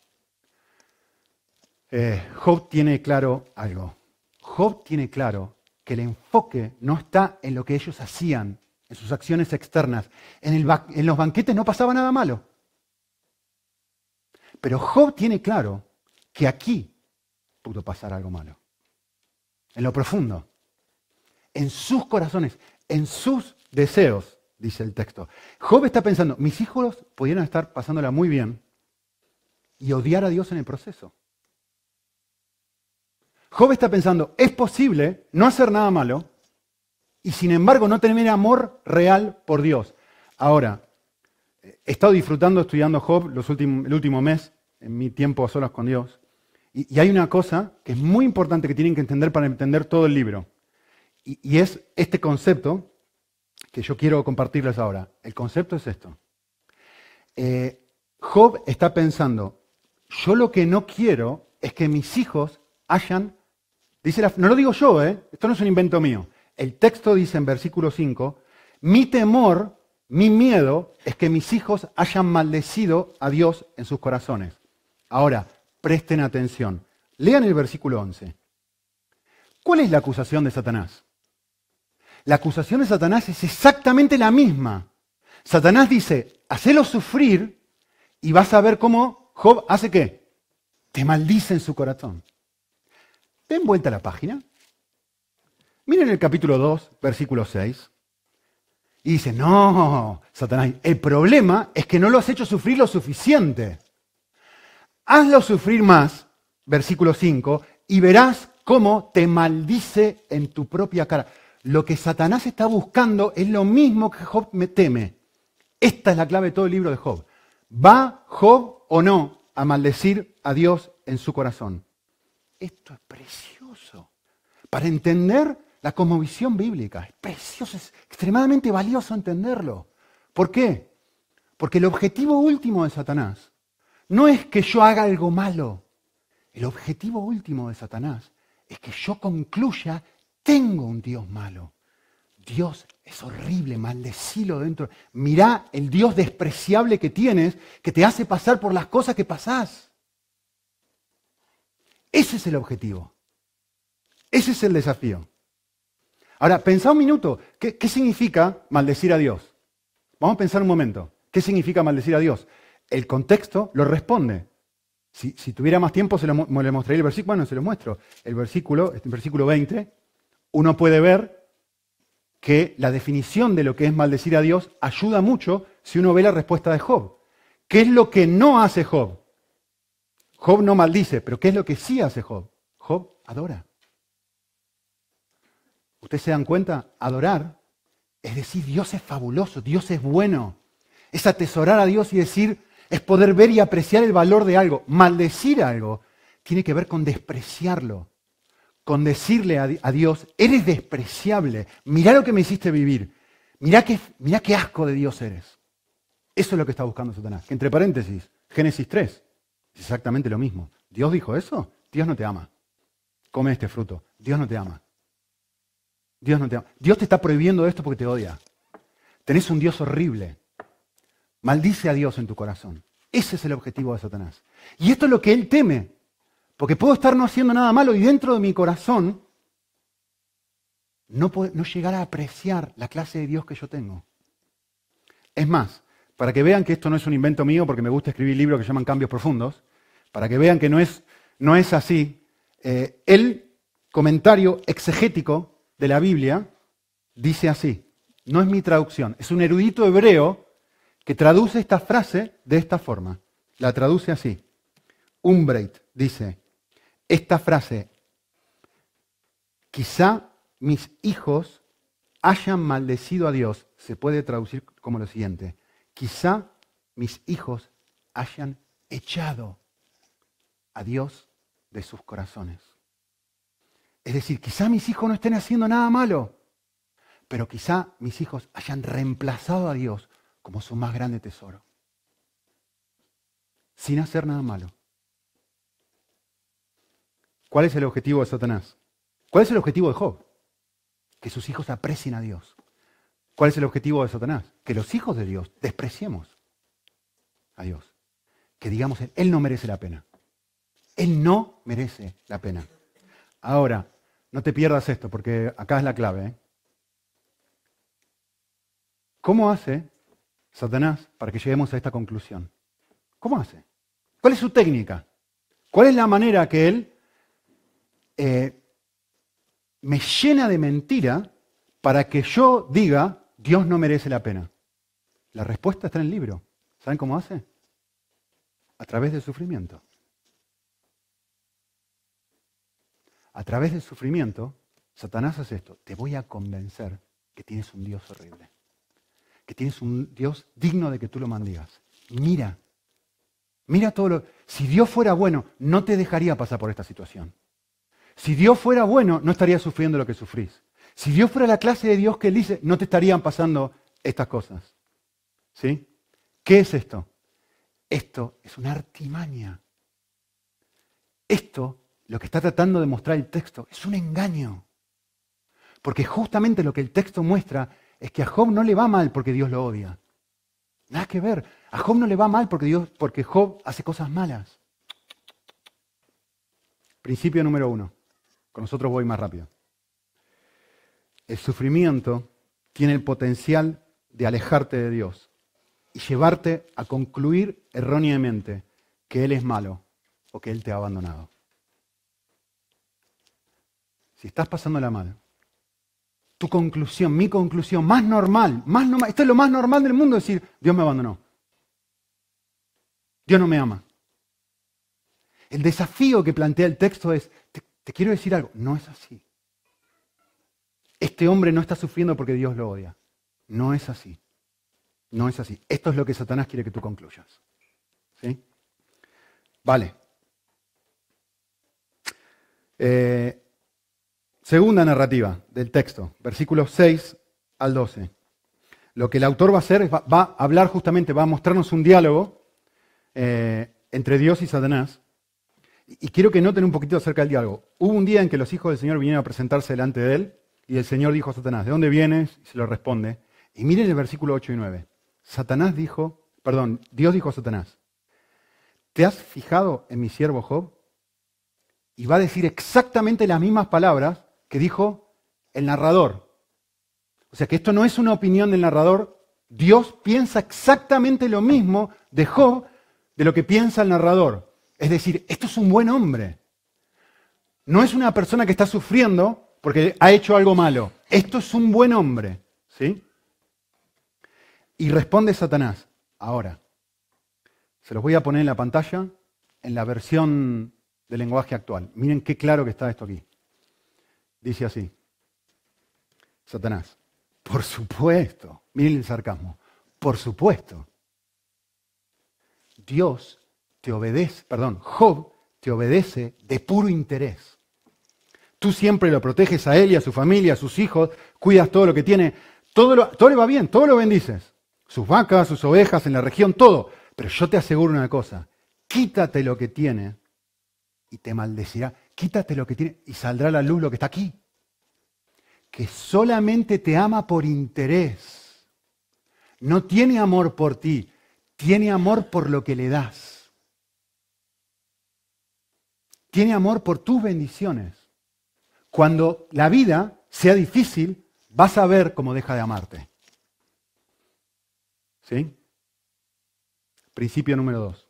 Eh, Job tiene claro algo. Job tiene claro que el enfoque no está en lo que ellos hacían, en sus acciones externas. En, en los banquetes no pasaba nada malo. Pero Job tiene claro que aquí pudo pasar algo malo. En lo profundo. En sus corazones, en sus deseos, dice el texto. Job está pensando, mis hijos pudieran estar pasándola muy bien y odiar a Dios en el proceso. Job está pensando, es posible no hacer nada malo y sin embargo no tener amor real por Dios. Ahora, he estado disfrutando estudiando Job los el último mes, en mi tiempo a solas con Dios, y, y, hay una cosa que es muy importante que tienen que entender para entender todo el libro, y, y es este concepto que yo quiero compartirles ahora. El concepto es esto. Eh, Job está pensando, yo lo que no quiero es que mis hijos hayan, dice no lo digo yo, ¿eh? esto no es un invento mío, el texto dice en versículo 5, mi temor, mi miedo es que mis hijos hayan maldecido a Dios en sus corazones. Ahora, presten atención, lean el versículo 11. ¿Cuál es la acusación de Satanás? La acusación de Satanás es exactamente la misma. Satanás dice, hacelo sufrir y vas a ver cómo Job hace qué? Te maldice en su corazón. Den vuelta a la página. Miren el capítulo 2, versículo 6. Y dice, no, Satanás, el problema es que no lo has hecho sufrir lo suficiente. Hazlo sufrir más, versículo 5, y verás cómo te maldice en tu propia cara. Lo que Satanás está buscando es lo mismo que Job me teme. Esta es la clave de todo el libro de Job. ¿Va Job o no a maldecir a Dios en su corazón? Esto es precioso. Para entender la cosmovisión bíblica. Es precioso, es extremadamente valioso entenderlo. ¿Por qué? Porque el objetivo último de Satanás no es que yo haga algo malo. El objetivo último de Satanás es que yo concluya, tengo un Dios malo. Dios es horrible, maldecilo dentro. Mirá el Dios despreciable que tienes, que te hace pasar por las cosas que pasás. Ese es el objetivo. Ese es el desafío. Ahora, pensá un minuto, ¿qué, significa maldecir a Dios? Vamos a pensar un momento. ¿Qué significa maldecir a Dios? El contexto lo responde. Si, tuviera más tiempo, se lo, le mostraría el versículo. Bueno, se lo muestro. El versículo, el versículo 20, uno puede ver que la definición de lo que es maldecir a Dios ayuda mucho si uno ve la respuesta de Job. ¿Qué es lo que no hace Job? Job no maldice, pero ¿qué es lo que sí hace Job? Job adora. ¿Ustedes se dan cuenta? Adorar es decir, Dios es fabuloso, Dios es bueno. Es atesorar a Dios y decir, es poder ver y apreciar el valor de algo. Maldecir algo tiene que ver con despreciarlo, con decirle a, Dios, eres despreciable, mirá lo que me hiciste vivir, mirá qué, qué asco de Dios eres. Eso es lo que está buscando Satanás. Entre paréntesis, Génesis 3, es exactamente lo mismo. ¿Dios dijo eso? Dios no te ama. Come este fruto. Dios no te ama. Dios no te ama. Dios te está prohibiendo esto porque te odia. Tenés un Dios horrible. Maldice a Dios en tu corazón. Ese es el objetivo de Satanás. Y esto es lo que él teme. Porque puedo estar no haciendo nada malo y dentro de mi corazón no, no llegar a apreciar la clase de Dios que yo tengo. Es más, para que vean que esto no es un invento mío, porque me gusta escribir libros que llaman cambios profundos, para que vean que no es, no es así, eh, el comentario exegético de la Biblia dice así. No es mi traducción, es un erudito hebreo que traduce esta frase de esta forma. La traduce así. Umbreit dice, esta frase, quizá mis hijos hayan maldecido a Dios, se puede traducir como lo siguiente, quizá mis hijos hayan echado a Dios de sus corazones. Es decir, quizá mis hijos no estén haciendo nada malo, pero quizá mis hijos hayan reemplazado a Dios como su más grande tesoro, sin hacer nada malo. ¿Cuál es el objetivo de Satanás? ¿Cuál es el objetivo de Job? Que sus hijos aprecien a Dios. ¿Cuál es el objetivo de Satanás? Que los hijos de Dios despreciemos a Dios. Que digamos, Él no merece la pena. Él no merece la pena. Ahora, no te pierdas esto, porque acá es la clave. ¿eh? ¿Cómo hace Satanás para que lleguemos a esta conclusión? ¿Cómo hace? ¿Cuál es su técnica? ¿Cuál es la manera que él eh, me llena de mentira para que yo diga, Dios no merece la pena? La respuesta está en el libro. ¿Saben cómo hace? A través del sufrimiento. A través del sufrimiento, Satanás hace esto. Te voy a convencer que tienes un Dios horrible. Que tienes un Dios digno de que tú lo mandigas. Mira, mira todo lo... Si Dios fuera bueno, no te dejaría pasar por esta situación. Si Dios fuera bueno, no estarías sufriendo lo que sufrís. Si Dios fuera la clase de Dios que Él dice, no te estarían pasando estas cosas. ¿Sí? ¿Qué es esto? Esto es una artimaña. Esto lo que está tratando de mostrar el texto es un engaño. Porque justamente lo que el texto muestra es que a Job no le va mal porque Dios lo odia. Nada que ver. A Job no le va mal porque, Dios, porque Job hace cosas malas. Principio número uno. Con nosotros voy más rápido. El sufrimiento tiene el potencial de alejarte de Dios y llevarte a concluir erróneamente que Él es malo o que Él te ha abandonado. Si estás pasándola mal, tu conclusión, mi conclusión, más normal, más normal, esto es lo más normal del mundo, decir, Dios me abandonó. Dios no me ama. El desafío que plantea el texto es, te, te quiero decir algo, no es así. Este hombre no está sufriendo porque Dios lo odia. No es así. No es así. Esto es lo que Satanás quiere que tú concluyas. ¿Sí? Vale. Eh, Segunda narrativa del texto, versículos 6 al 12. Lo que el autor va a hacer es va, a hablar justamente, va a mostrarnos un diálogo eh, entre Dios y Satanás. Y quiero que noten un poquito acerca del diálogo. Hubo un día en que los hijos del Señor vinieron a presentarse delante de él y el Señor dijo a Satanás, ¿de dónde vienes? Y se lo responde. Y miren el versículo 8 y 9. Satanás dijo, perdón, Dios dijo a Satanás, ¿te has fijado en mi siervo Job? Y va a decir exactamente las mismas palabras que dijo el narrador. O sea que esto no es una opinión del narrador. Dios piensa exactamente lo mismo de Job de lo que piensa el narrador. Es decir, esto es un buen hombre. No es una persona que está sufriendo porque ha hecho algo malo. Esto es un buen hombre. ¿Sí? Y responde Satanás. Ahora, se los voy a poner en la pantalla en la versión del lenguaje actual. Miren qué claro que está esto aquí. Dice así, Satanás, por supuesto, miren el sarcasmo, por supuesto, Dios te obedece, perdón, Job te obedece de puro interés. Tú siempre lo proteges a él y a su familia, a sus hijos, cuidas todo lo que tiene, todo, todo le va bien, todo lo bendices. Sus vacas, sus ovejas en la región, todo. Pero yo te aseguro una cosa, quítate lo que tiene y te maldecirá quítate lo que tiene y saldrá a la luz lo que está aquí. Que solamente te ama por interés. No tiene amor por ti, tiene amor por lo que le das. Tiene amor por tus bendiciones. Cuando la vida sea difícil, vas a ver cómo deja de amarte. ¿Sí? Principio número dos.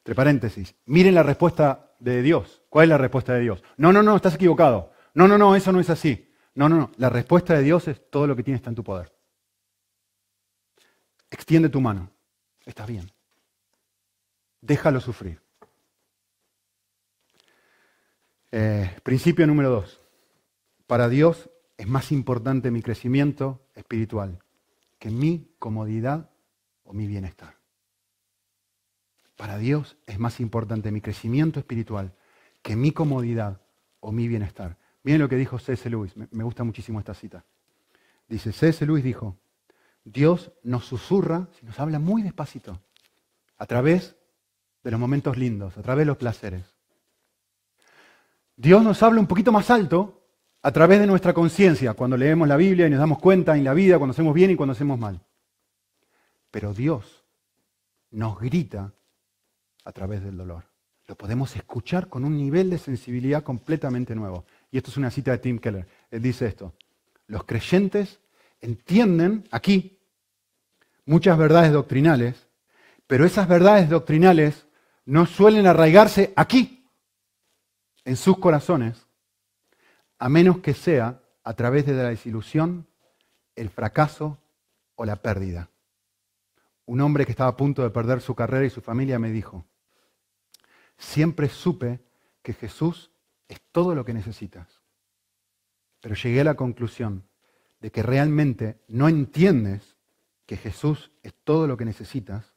Entre paréntesis, miren la respuesta de Dios. ¿Cuál es la respuesta de Dios? No, no, no, estás equivocado. No, no, no, eso no es así. No, no, no. La respuesta de Dios es todo lo que tiene está en tu poder. Extiende tu mano. Estás bien. Déjalo sufrir. Eh, principio número dos. Para Dios es más importante mi crecimiento espiritual que mi comodidad o mi bienestar. Para Dios es más importante mi crecimiento espiritual que mi comodidad o mi bienestar. Miren lo que dijo C.S. Lewis, me gusta muchísimo esta cita. Dice, C.S. Lewis dijo, Dios nos susurra, nos habla muy despacito, a través de los momentos lindos, a través de los placeres. Dios nos habla un poquito más alto a través de nuestra conciencia, cuando leemos la Biblia y nos damos cuenta en la vida, cuando hacemos bien y cuando hacemos mal. Pero Dios nos grita a través del dolor. Lo podemos escuchar con un nivel de sensibilidad completamente nuevo. Y esto es una cita de Tim Keller. Él dice esto. Los creyentes entienden aquí muchas verdades doctrinales, pero esas verdades doctrinales no suelen arraigarse aquí, en sus corazones, a menos que sea a través de la desilusión, el fracaso o la pérdida. Un hombre que estaba a punto de perder su carrera y su familia me dijo, siempre supe que Jesús es todo lo que necesitas, pero llegué a la conclusión de que realmente no entiendes que Jesús es todo lo que necesitas,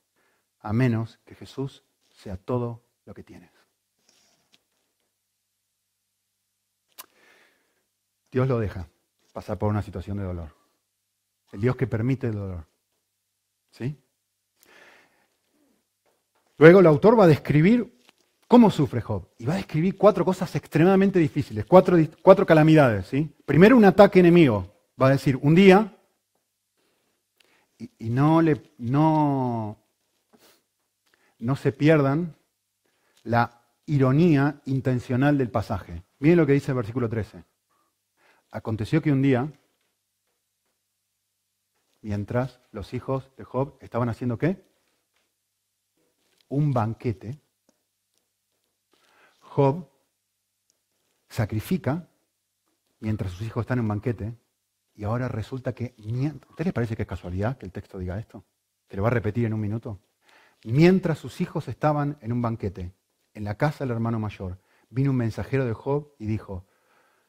a menos que Jesús sea todo lo que tienes. Dios lo deja pasar por una situación de dolor. El Dios que permite el dolor. ¿Sí? Luego el autor va a describir cómo sufre Job. Y va a describir cuatro cosas extremadamente difíciles, cuatro, cuatro calamidades. ¿sí? Primero un ataque enemigo. Va a decir, un día, y, no, le, no, no se pierdan la ironía intencional del pasaje. Miren lo que dice el versículo 13. Aconteció que un día, mientras los hijos de Job estaban haciendo qué? Un banquete, Job sacrifica mientras sus hijos están en un banquete y ahora resulta que... ¿A les parece que es casualidad que el texto diga esto? Que lo va a repetir en un minuto. Mientras sus hijos estaban en un banquete, en la casa del hermano mayor, vino un mensajero de Job y dijo,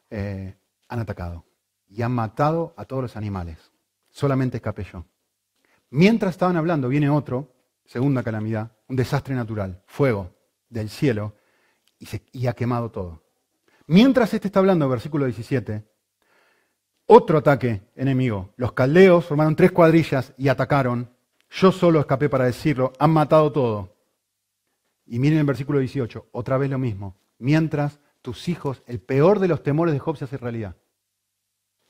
eh, han atacado y han matado a todos los animales. Solamente escapé yo. Mientras estaban hablando, viene otro, segunda calamidad, un desastre natural, fuego del cielo, y, ha quemado todo. Mientras este está hablando, versículo 17, otro ataque enemigo. Los caldeos formaron tres cuadrillas y atacaron. Yo solo escapé para decirlo, han matado todo. Y miren el versículo 18, otra vez lo mismo. Mientras tus hijos, el peor de los temores de Job se hace realidad.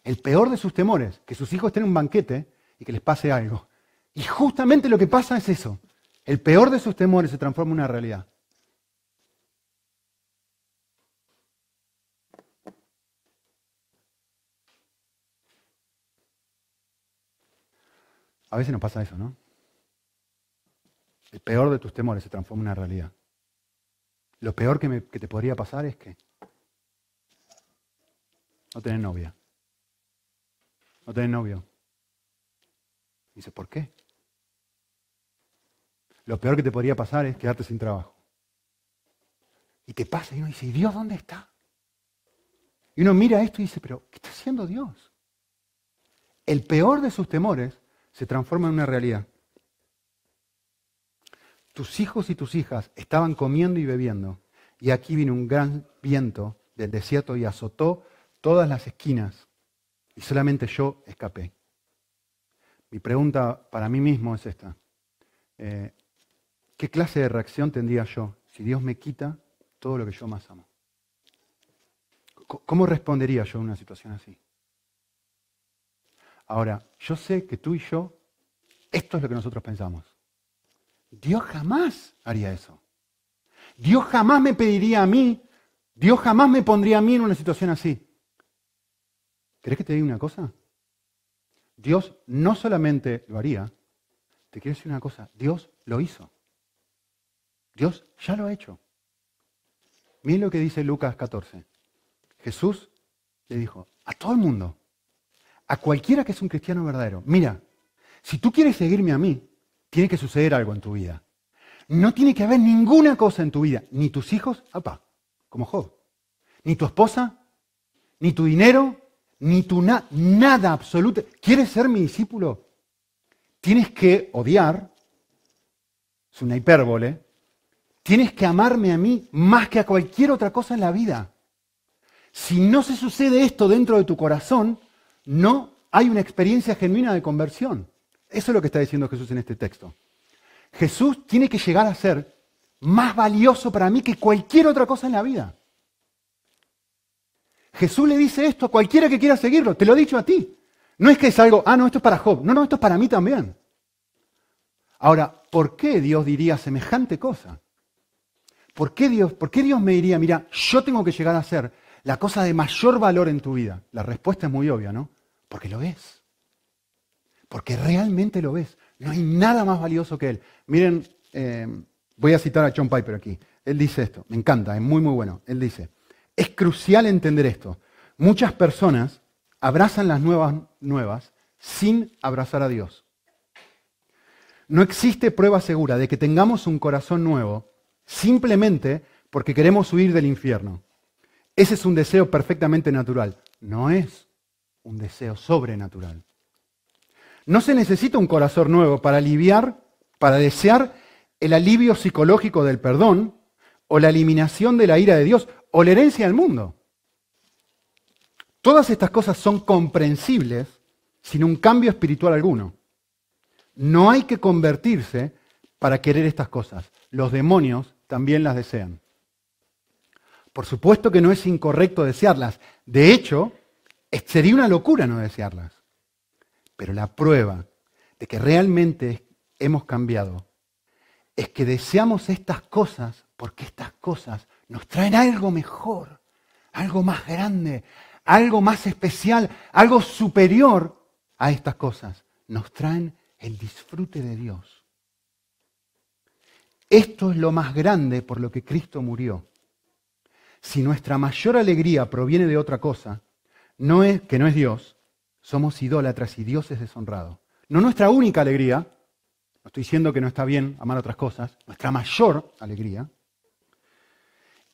El peor de sus temores, que sus hijos estén en un banquete y que les pase algo. Y justamente lo que pasa es eso. El peor de sus temores se transforma en una realidad. A veces nos pasa eso, ¿no? El peor de tus temores se transforma en una realidad. Lo peor que, te podría pasar es que no tener novia. No tener novio. Dice, ¿por qué? Lo peor que te podría pasar es quedarte sin trabajo. Y te pasa y uno dice, ¿y Dios dónde está? Y uno mira esto y dice, pero ¿qué está haciendo Dios? El peor de sus temores se transforma en una realidad tus hijos y tus hijas estaban comiendo y bebiendo, y aquí vino un gran viento del desierto y azotó todas las esquinas, y solamente yo escapé. Mi pregunta para mí mismo es esta. Eh, ¿Qué clase de reacción tendría yo si Dios me quita todo lo que yo más amo? ¿Cómo respondería yo en una situación así? Ahora, yo sé que tú y yo, esto es lo que nosotros pensamos. Dios jamás haría eso. Dios jamás me pediría a mí, Dios jamás me pondría a mí en una situación así. ¿Querés que te diga una cosa? Dios no solamente lo haría, te quiero decir una cosa, Dios lo hizo. Dios ya lo ha hecho. Miren lo que dice Lucas 14. Jesús le dijo a todo el mundo, a cualquiera que es un cristiano verdadero, mira, si tú quieres seguirme a mí, tiene que suceder algo en tu vida. No tiene que haber ninguna cosa en tu vida, ni tus hijos, papá, como Job, ni tu esposa, ni tu dinero, ni tu nada absoluto. ¿Quieres ser mi discípulo? Tienes que odiar, es una hipérbole, tienes que amarme a mí más que a cualquier otra cosa en la vida. Si no se sucede esto dentro de tu corazón, no hay una experiencia genuina de conversión. Eso es lo que está diciendo Jesús en este texto. Jesús tiene que llegar a ser más valioso para mí que cualquier otra cosa en la vida. Jesús le dice esto a cualquiera que quiera seguirlo, te lo he dicho a ti. No es que es algo, ah, no, esto es para Job. No, no, esto es para mí también. Ahora, ¿por qué Dios diría semejante cosa? ¿Por qué Dios, por qué Dios me diría, mira, yo tengo que llegar a ser la cosa de mayor valor en tu vida? La respuesta es muy obvia, ¿no? Porque lo es. Porque realmente lo ves. No hay nada más valioso que Él. Miren, eh, voy a citar a John Piper aquí. Él dice esto, me encanta, es muy, muy bueno. Él dice, es crucial entender esto. Muchas personas abrazan las nuevas nuevas sin abrazar a Dios. No existe prueba segura de que tengamos un corazón nuevo simplemente porque queremos huir del infierno. Ese es un deseo perfectamente natural. No es un deseo sobrenatural. No se necesita un corazón nuevo para aliviar, para desear el alivio psicológico del perdón o la eliminación de la ira de Dios o la herencia del mundo. Todas estas cosas son comprensibles sin un cambio espiritual alguno. No hay que convertirse para querer estas cosas. Los demonios también las desean. Por supuesto que no es incorrecto desearlas. De hecho, sería una locura no desearlas. Pero la prueba de que realmente hemos cambiado es que deseamos estas cosas porque estas cosas nos traen algo mejor, algo más grande, algo más especial, algo superior a estas cosas. Nos traen el disfrute de Dios. Esto es lo más grande por lo que Cristo murió. Si nuestra mayor alegría proviene de otra cosa, no es que no es Dios, somos idólatras y Dios es deshonrado. No nuestra única alegría, no estoy diciendo que no está bien amar otras cosas, nuestra mayor alegría.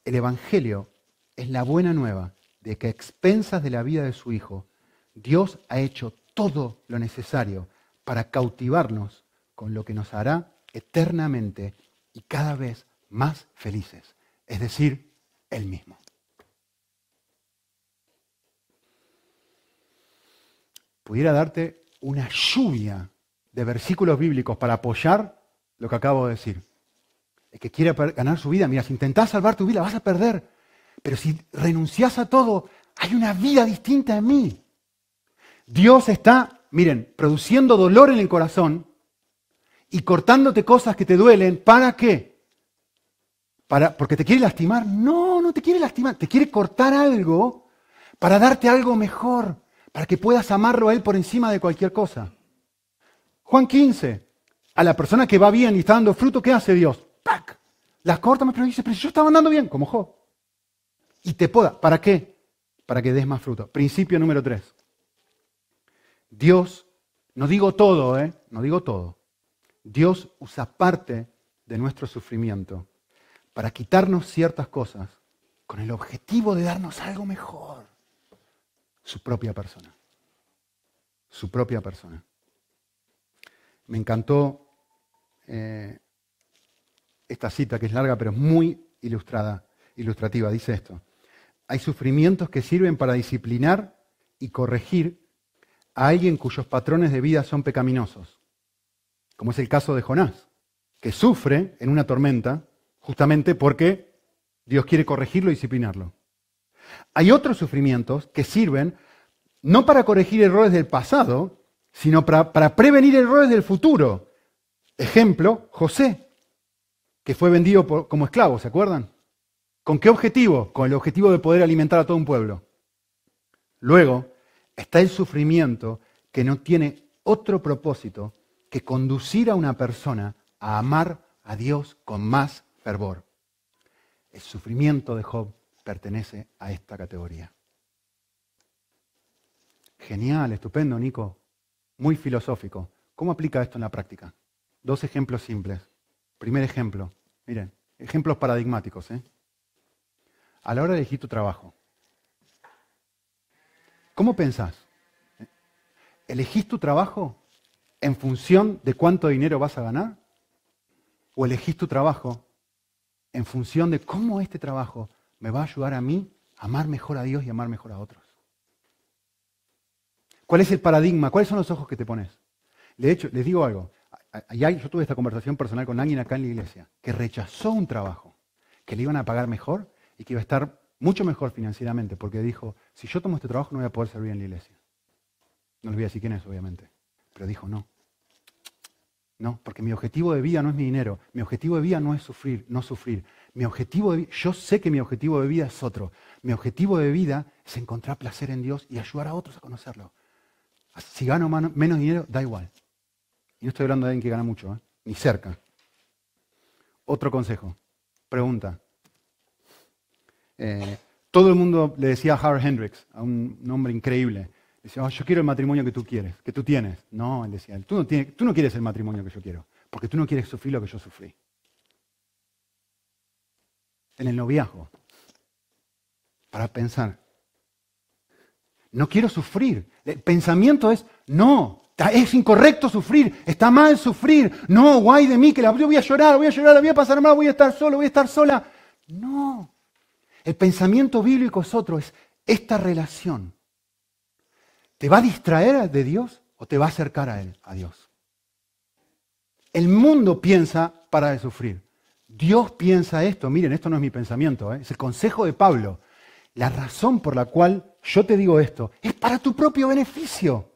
El Evangelio es la buena nueva de que a expensas de la vida de su Hijo, Dios ha hecho todo lo necesario para cautivarnos con lo que nos hará eternamente y cada vez más felices, es decir, Él mismo. pudiera darte una lluvia de versículos bíblicos para apoyar lo que acabo de decir. El que quiere ganar su vida, mira, si intentás salvar tu vida, vas a perder. Pero si renuncias a todo, hay una vida distinta en mí. Dios está, miren, produciendo dolor en el corazón y cortándote cosas que te duelen. ¿Para qué? ¿Para, ¿Porque te quiere lastimar? No, no te quiere lastimar. Te quiere cortar algo para darte algo mejor para que puedas amarlo a Él por encima de cualquier cosa. Juan 15, a la persona que va bien y está dando fruto, ¿qué hace Dios? ¡Pac! La corta, pero dice, pero yo estaba andando bien, como Job. Y te poda. ¿Para qué? Para que des más fruto. Principio número 3. Dios, no digo todo, ¿eh? No digo todo. Dios usa parte de nuestro sufrimiento para quitarnos ciertas cosas con el objetivo de darnos algo mejor su propia persona. Su propia persona. Me encantó eh, esta cita que es larga pero es muy ilustrada, ilustrativa. Dice esto. Hay sufrimientos que sirven para disciplinar y corregir a alguien cuyos patrones de vida son pecaminosos, como es el caso de Jonás, que sufre en una tormenta justamente porque Dios quiere corregirlo y disciplinarlo. Hay otros sufrimientos que sirven no para corregir errores del pasado, sino para, prevenir errores del futuro. Ejemplo, José, que fue vendido como esclavo, ¿se acuerdan? ¿Con qué objetivo? Con el objetivo de poder alimentar a todo un pueblo. Luego está el sufrimiento que no tiene otro propósito que conducir a una persona a amar a Dios con más fervor. El sufrimiento de Job pertenece a esta categoría. Genial, estupendo, Nico. Muy filosófico. ¿Cómo aplica esto en la práctica? Dos ejemplos simples. Primer ejemplo, miren, ejemplos paradigmáticos. ¿eh? A la hora de elegir tu trabajo, ¿cómo pensás? ¿Elegís tu trabajo en función de cuánto dinero vas a ganar? ¿O elegís tu trabajo en función de cómo este trabajo me va a ayudar a mí a amar mejor a Dios y amar mejor a otros. ¿Cuál es el paradigma? ¿Cuáles son los ojos que te pones? De hecho, les digo algo. yo tuve esta conversación personal con alguien acá en la iglesia que rechazó un trabajo que le iban a pagar mejor y que iba a estar mucho mejor financieramente, porque dijo, si yo tomo este trabajo no voy a poder servir en la iglesia. No les voy a decir quién es, obviamente, pero dijo no. No, porque mi objetivo de vida no es mi dinero, mi objetivo de vida no es sufrir, no sufrir. Mi objetivo de yo sé que mi objetivo de vida es otro. Mi objetivo de vida es encontrar placer en Dios y ayudar a otros a conocerlo. Si gano menos dinero, da igual. Y no estoy hablando de alguien que gana mucho, ¿eh? ni cerca. Otro consejo. Pregunta. Eh, todo el mundo le decía a Howard Hendricks, a un hombre increíble, decía, oh, yo quiero el matrimonio que tú quieres, que tú tienes. No, él decía, tú no, tú no quieres el matrimonio que yo quiero, porque tú no quieres sufrir lo que yo sufrí. En el noviazgo, para pensar, no quiero sufrir. El pensamiento es, no, es incorrecto sufrir, está mal sufrir. No, guay de mí, que la, yo voy a llorar, voy a llorar, la voy a pasar mal, voy a estar solo, voy a estar sola. No. El pensamiento bíblico es otro, es esta relación. ¿Te va a distraer de Dios o te va a acercar a Él, a Dios? El mundo piensa para de sufrir. Dios piensa esto. Miren, esto no es mi pensamiento, ¿eh? es el consejo de Pablo. La razón por la cual yo te digo esto es para tu propio beneficio.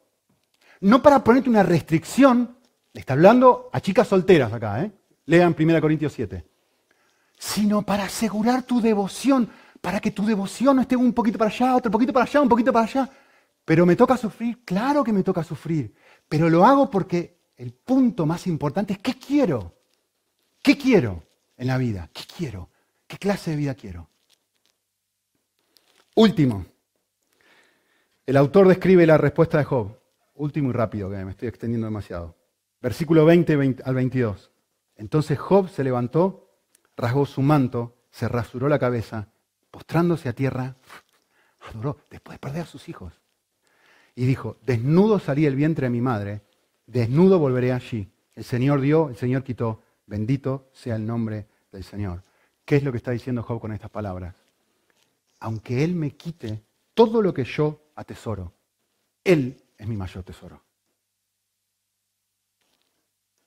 No para ponerte una restricción. Le está hablando a chicas solteras acá, ¿eh? Lean 1 Corintios 7 sino para asegurar tu devoción, para que tu devoción no esté un poquito para allá, otro poquito para allá, un poquito para allá. Pero me toca sufrir, claro que me toca sufrir, pero lo hago porque el punto más importante es ¿qué quiero? ¿Qué quiero en la vida? ¿Qué quiero? ¿Qué clase de vida quiero? Último, el autor describe la respuesta de Job. Último y rápido, que me estoy extendiendo demasiado. Versículo 20 al 22. Entonces Job se levantó rasgó su manto, se rasuró la cabeza, postrándose a tierra, adoró, después de perder a sus hijos. Y dijo, desnudo salí el vientre de mi madre, desnudo volveré allí. El Señor dio, el Señor quitó, bendito sea el nombre del Señor. ¿Qué es lo que está diciendo Job con estas palabras? Aunque Él me quite todo lo que yo atesoro, Él es mi mayor tesoro.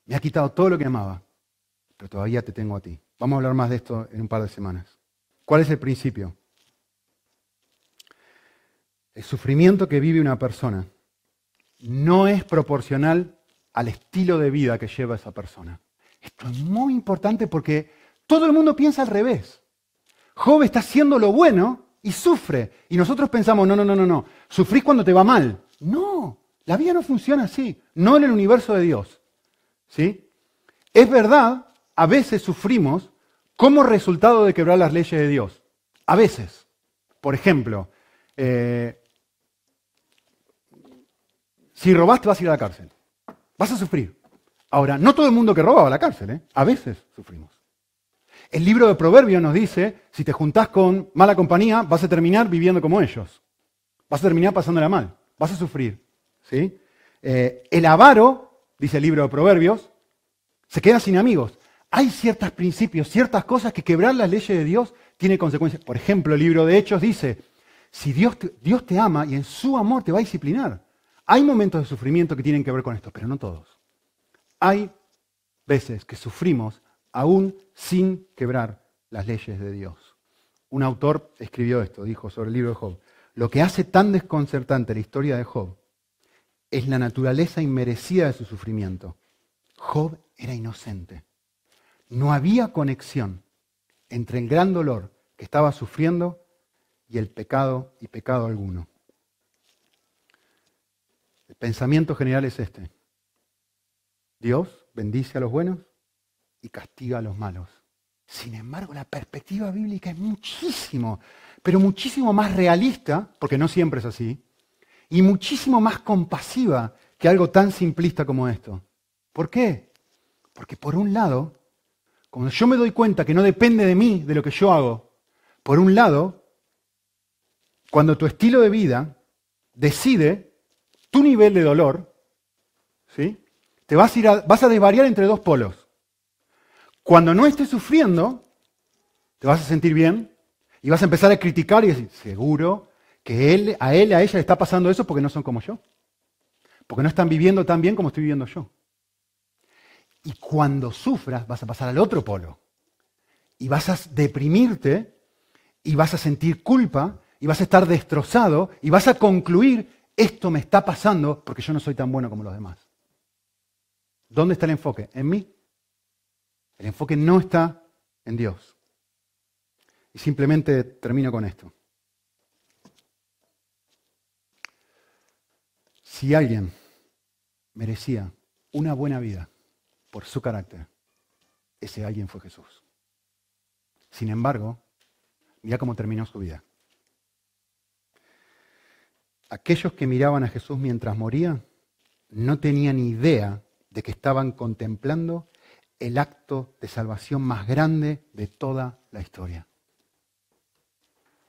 Me ha quitado todo lo que amaba, pero todavía te tengo a ti. Vamos a hablar más de esto en un par de semanas. ¿Cuál es el principio? El sufrimiento que vive una persona no es proporcional al estilo de vida que lleva esa persona. Esto es muy importante porque todo el mundo piensa al revés. Job está haciendo lo bueno y sufre. Y nosotros pensamos, no, no, no, no, no. Sufrís cuando te va mal. No, la vida no funciona así. No en el universo de Dios. ¿Sí? Es verdad a veces sufrimos como resultado de quebrar las leyes de Dios. A veces. Por ejemplo, eh, si robaste vas a ir a la cárcel. Vas a sufrir. Ahora, no todo el mundo que roba va a la cárcel, ¿eh? a veces sufrimos. El libro de Proverbios nos dice, si te juntás con mala compañía, vas a terminar viviendo como ellos. Vas a terminar pasándola mal. Vas a sufrir. ¿sí? Eh, el avaro, dice el libro de Proverbios, se queda sin amigos hay ciertos principios, ciertas cosas que quebrar las leyes de Dios tiene consecuencias. Por ejemplo, el libro de Hechos dice, si Dios Dios te ama y en su amor te va a disciplinar. Hay momentos de sufrimiento que tienen que ver con esto, pero no todos. Hay veces que sufrimos aún sin quebrar las leyes de Dios. Un autor escribió esto, dijo sobre el libro de Job. Lo que hace tan desconcertante la historia de Job es la naturaleza inmerecida de su sufrimiento. Job era inocente. No había conexión entre el gran dolor que estaba sufriendo y el pecado y pecado alguno. Pensamiento general es este. Dios bendice a los buenos y castiga a los malos. Sin embargo, la perspectiva bíblica es muchísimo, pero muchísimo más realista, porque no siempre es así, y muchísimo más compasiva que algo tan simplista como esto. ¿Por qué? Porque por un lado, cuando yo me doy cuenta que no depende de mí, de lo que yo hago, por un lado, cuando tu estilo de vida decide tu nivel de dolor, ¿sí? te vas a, vas a desvariar entre dos polos. Cuando no estés sufriendo, te vas a sentir bien y vas a empezar a criticar y decir, seguro que él, a él, a ella le está pasando eso porque no son como yo. Porque no están viviendo tan bien como estoy viviendo yo. Y cuando sufras vas a pasar al otro polo. Y vas a deprimirte y vas a sentir culpa y vas a estar destrozado y vas a concluir, esto me está pasando porque yo no soy tan bueno como los demás. ¿Dónde está el enfoque? En mí. El enfoque no está en Dios. Y simplemente termino con esto. Si alguien merecía una buena vida por su carácter, ese alguien fue Jesús. Sin embargo, mira cómo terminó su vida. Aquellos que miraban a Jesús mientras moría no tenían idea de que estaban contemplando el acto de salvación más grande de toda la historia.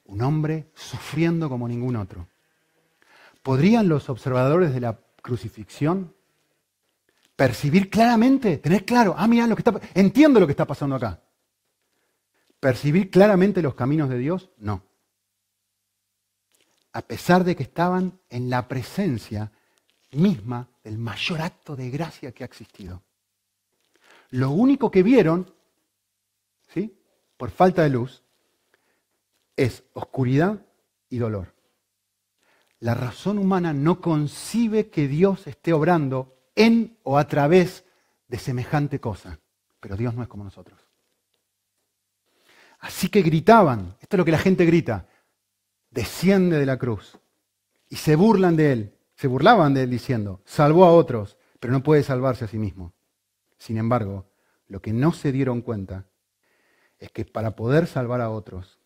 Un hombre sufriendo como ningún otro. ¿Podrían los observadores de la crucifixión percibir claramente, tener claro, ah, mira lo que está, entiendo lo que está pasando acá? ¿Percibir claramente los caminos de Dios? No. A pesar de que estaban en la presencia misma del mayor acto de gracia que ha existido. Lo único que vieron, ¿sí? por falta de luz, es oscuridad y dolor. La razón humana no concibe que Dios esté obrando en o a través de semejante cosa, pero Dios no es como nosotros. Así que gritaban, esto es lo que la gente grita, desciende de la cruz. Y se burlan de él, se burlaban de él diciendo, salvó a otros, pero no puede salvarse a sí mismo. Sin embargo, lo que no se dieron cuenta es que para poder salvar a otros,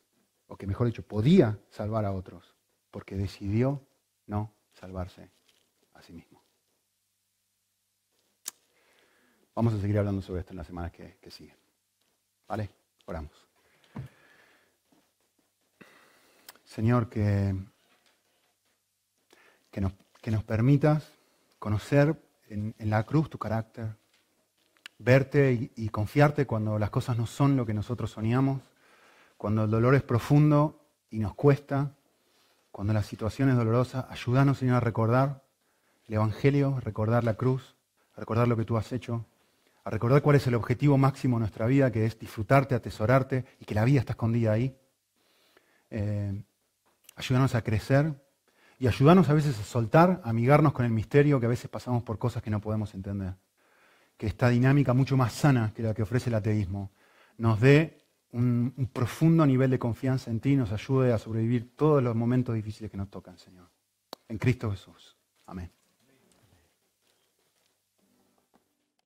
o que mejor dicho, podía salvar a otros, porque decidió no salvarse a sí mismo. Vamos a seguir hablando sobre esto en las semanas que, que siguen. ¿Vale? Oramos. Señor, que, que, nos, permitas conocer en, la cruz tu carácter, verte y, confiarte cuando las cosas no son lo que nosotros soñamos, cuando el dolor es profundo y nos cuesta, cuando la situación es dolorosa. Ayúdanos, Señor, a recordar el Evangelio, a recordar la cruz, a recordar lo que tú has hecho, a recordar cuál es el objetivo máximo de nuestra vida, que es disfrutarte, atesorarte y que la vida está escondida ahí. Eh, ayúdanos a crecer y ayúdanos a veces a soltar, a amigarnos con el misterio que a veces pasamos por cosas que no podemos entender. Que esta dinámica mucho más sana que la que ofrece el ateísmo nos dé un, un profundo nivel de confianza en ti y nos ayude a sobrevivir todos los momentos difíciles que nos tocan, Señor. En Cristo Jesús. Amén.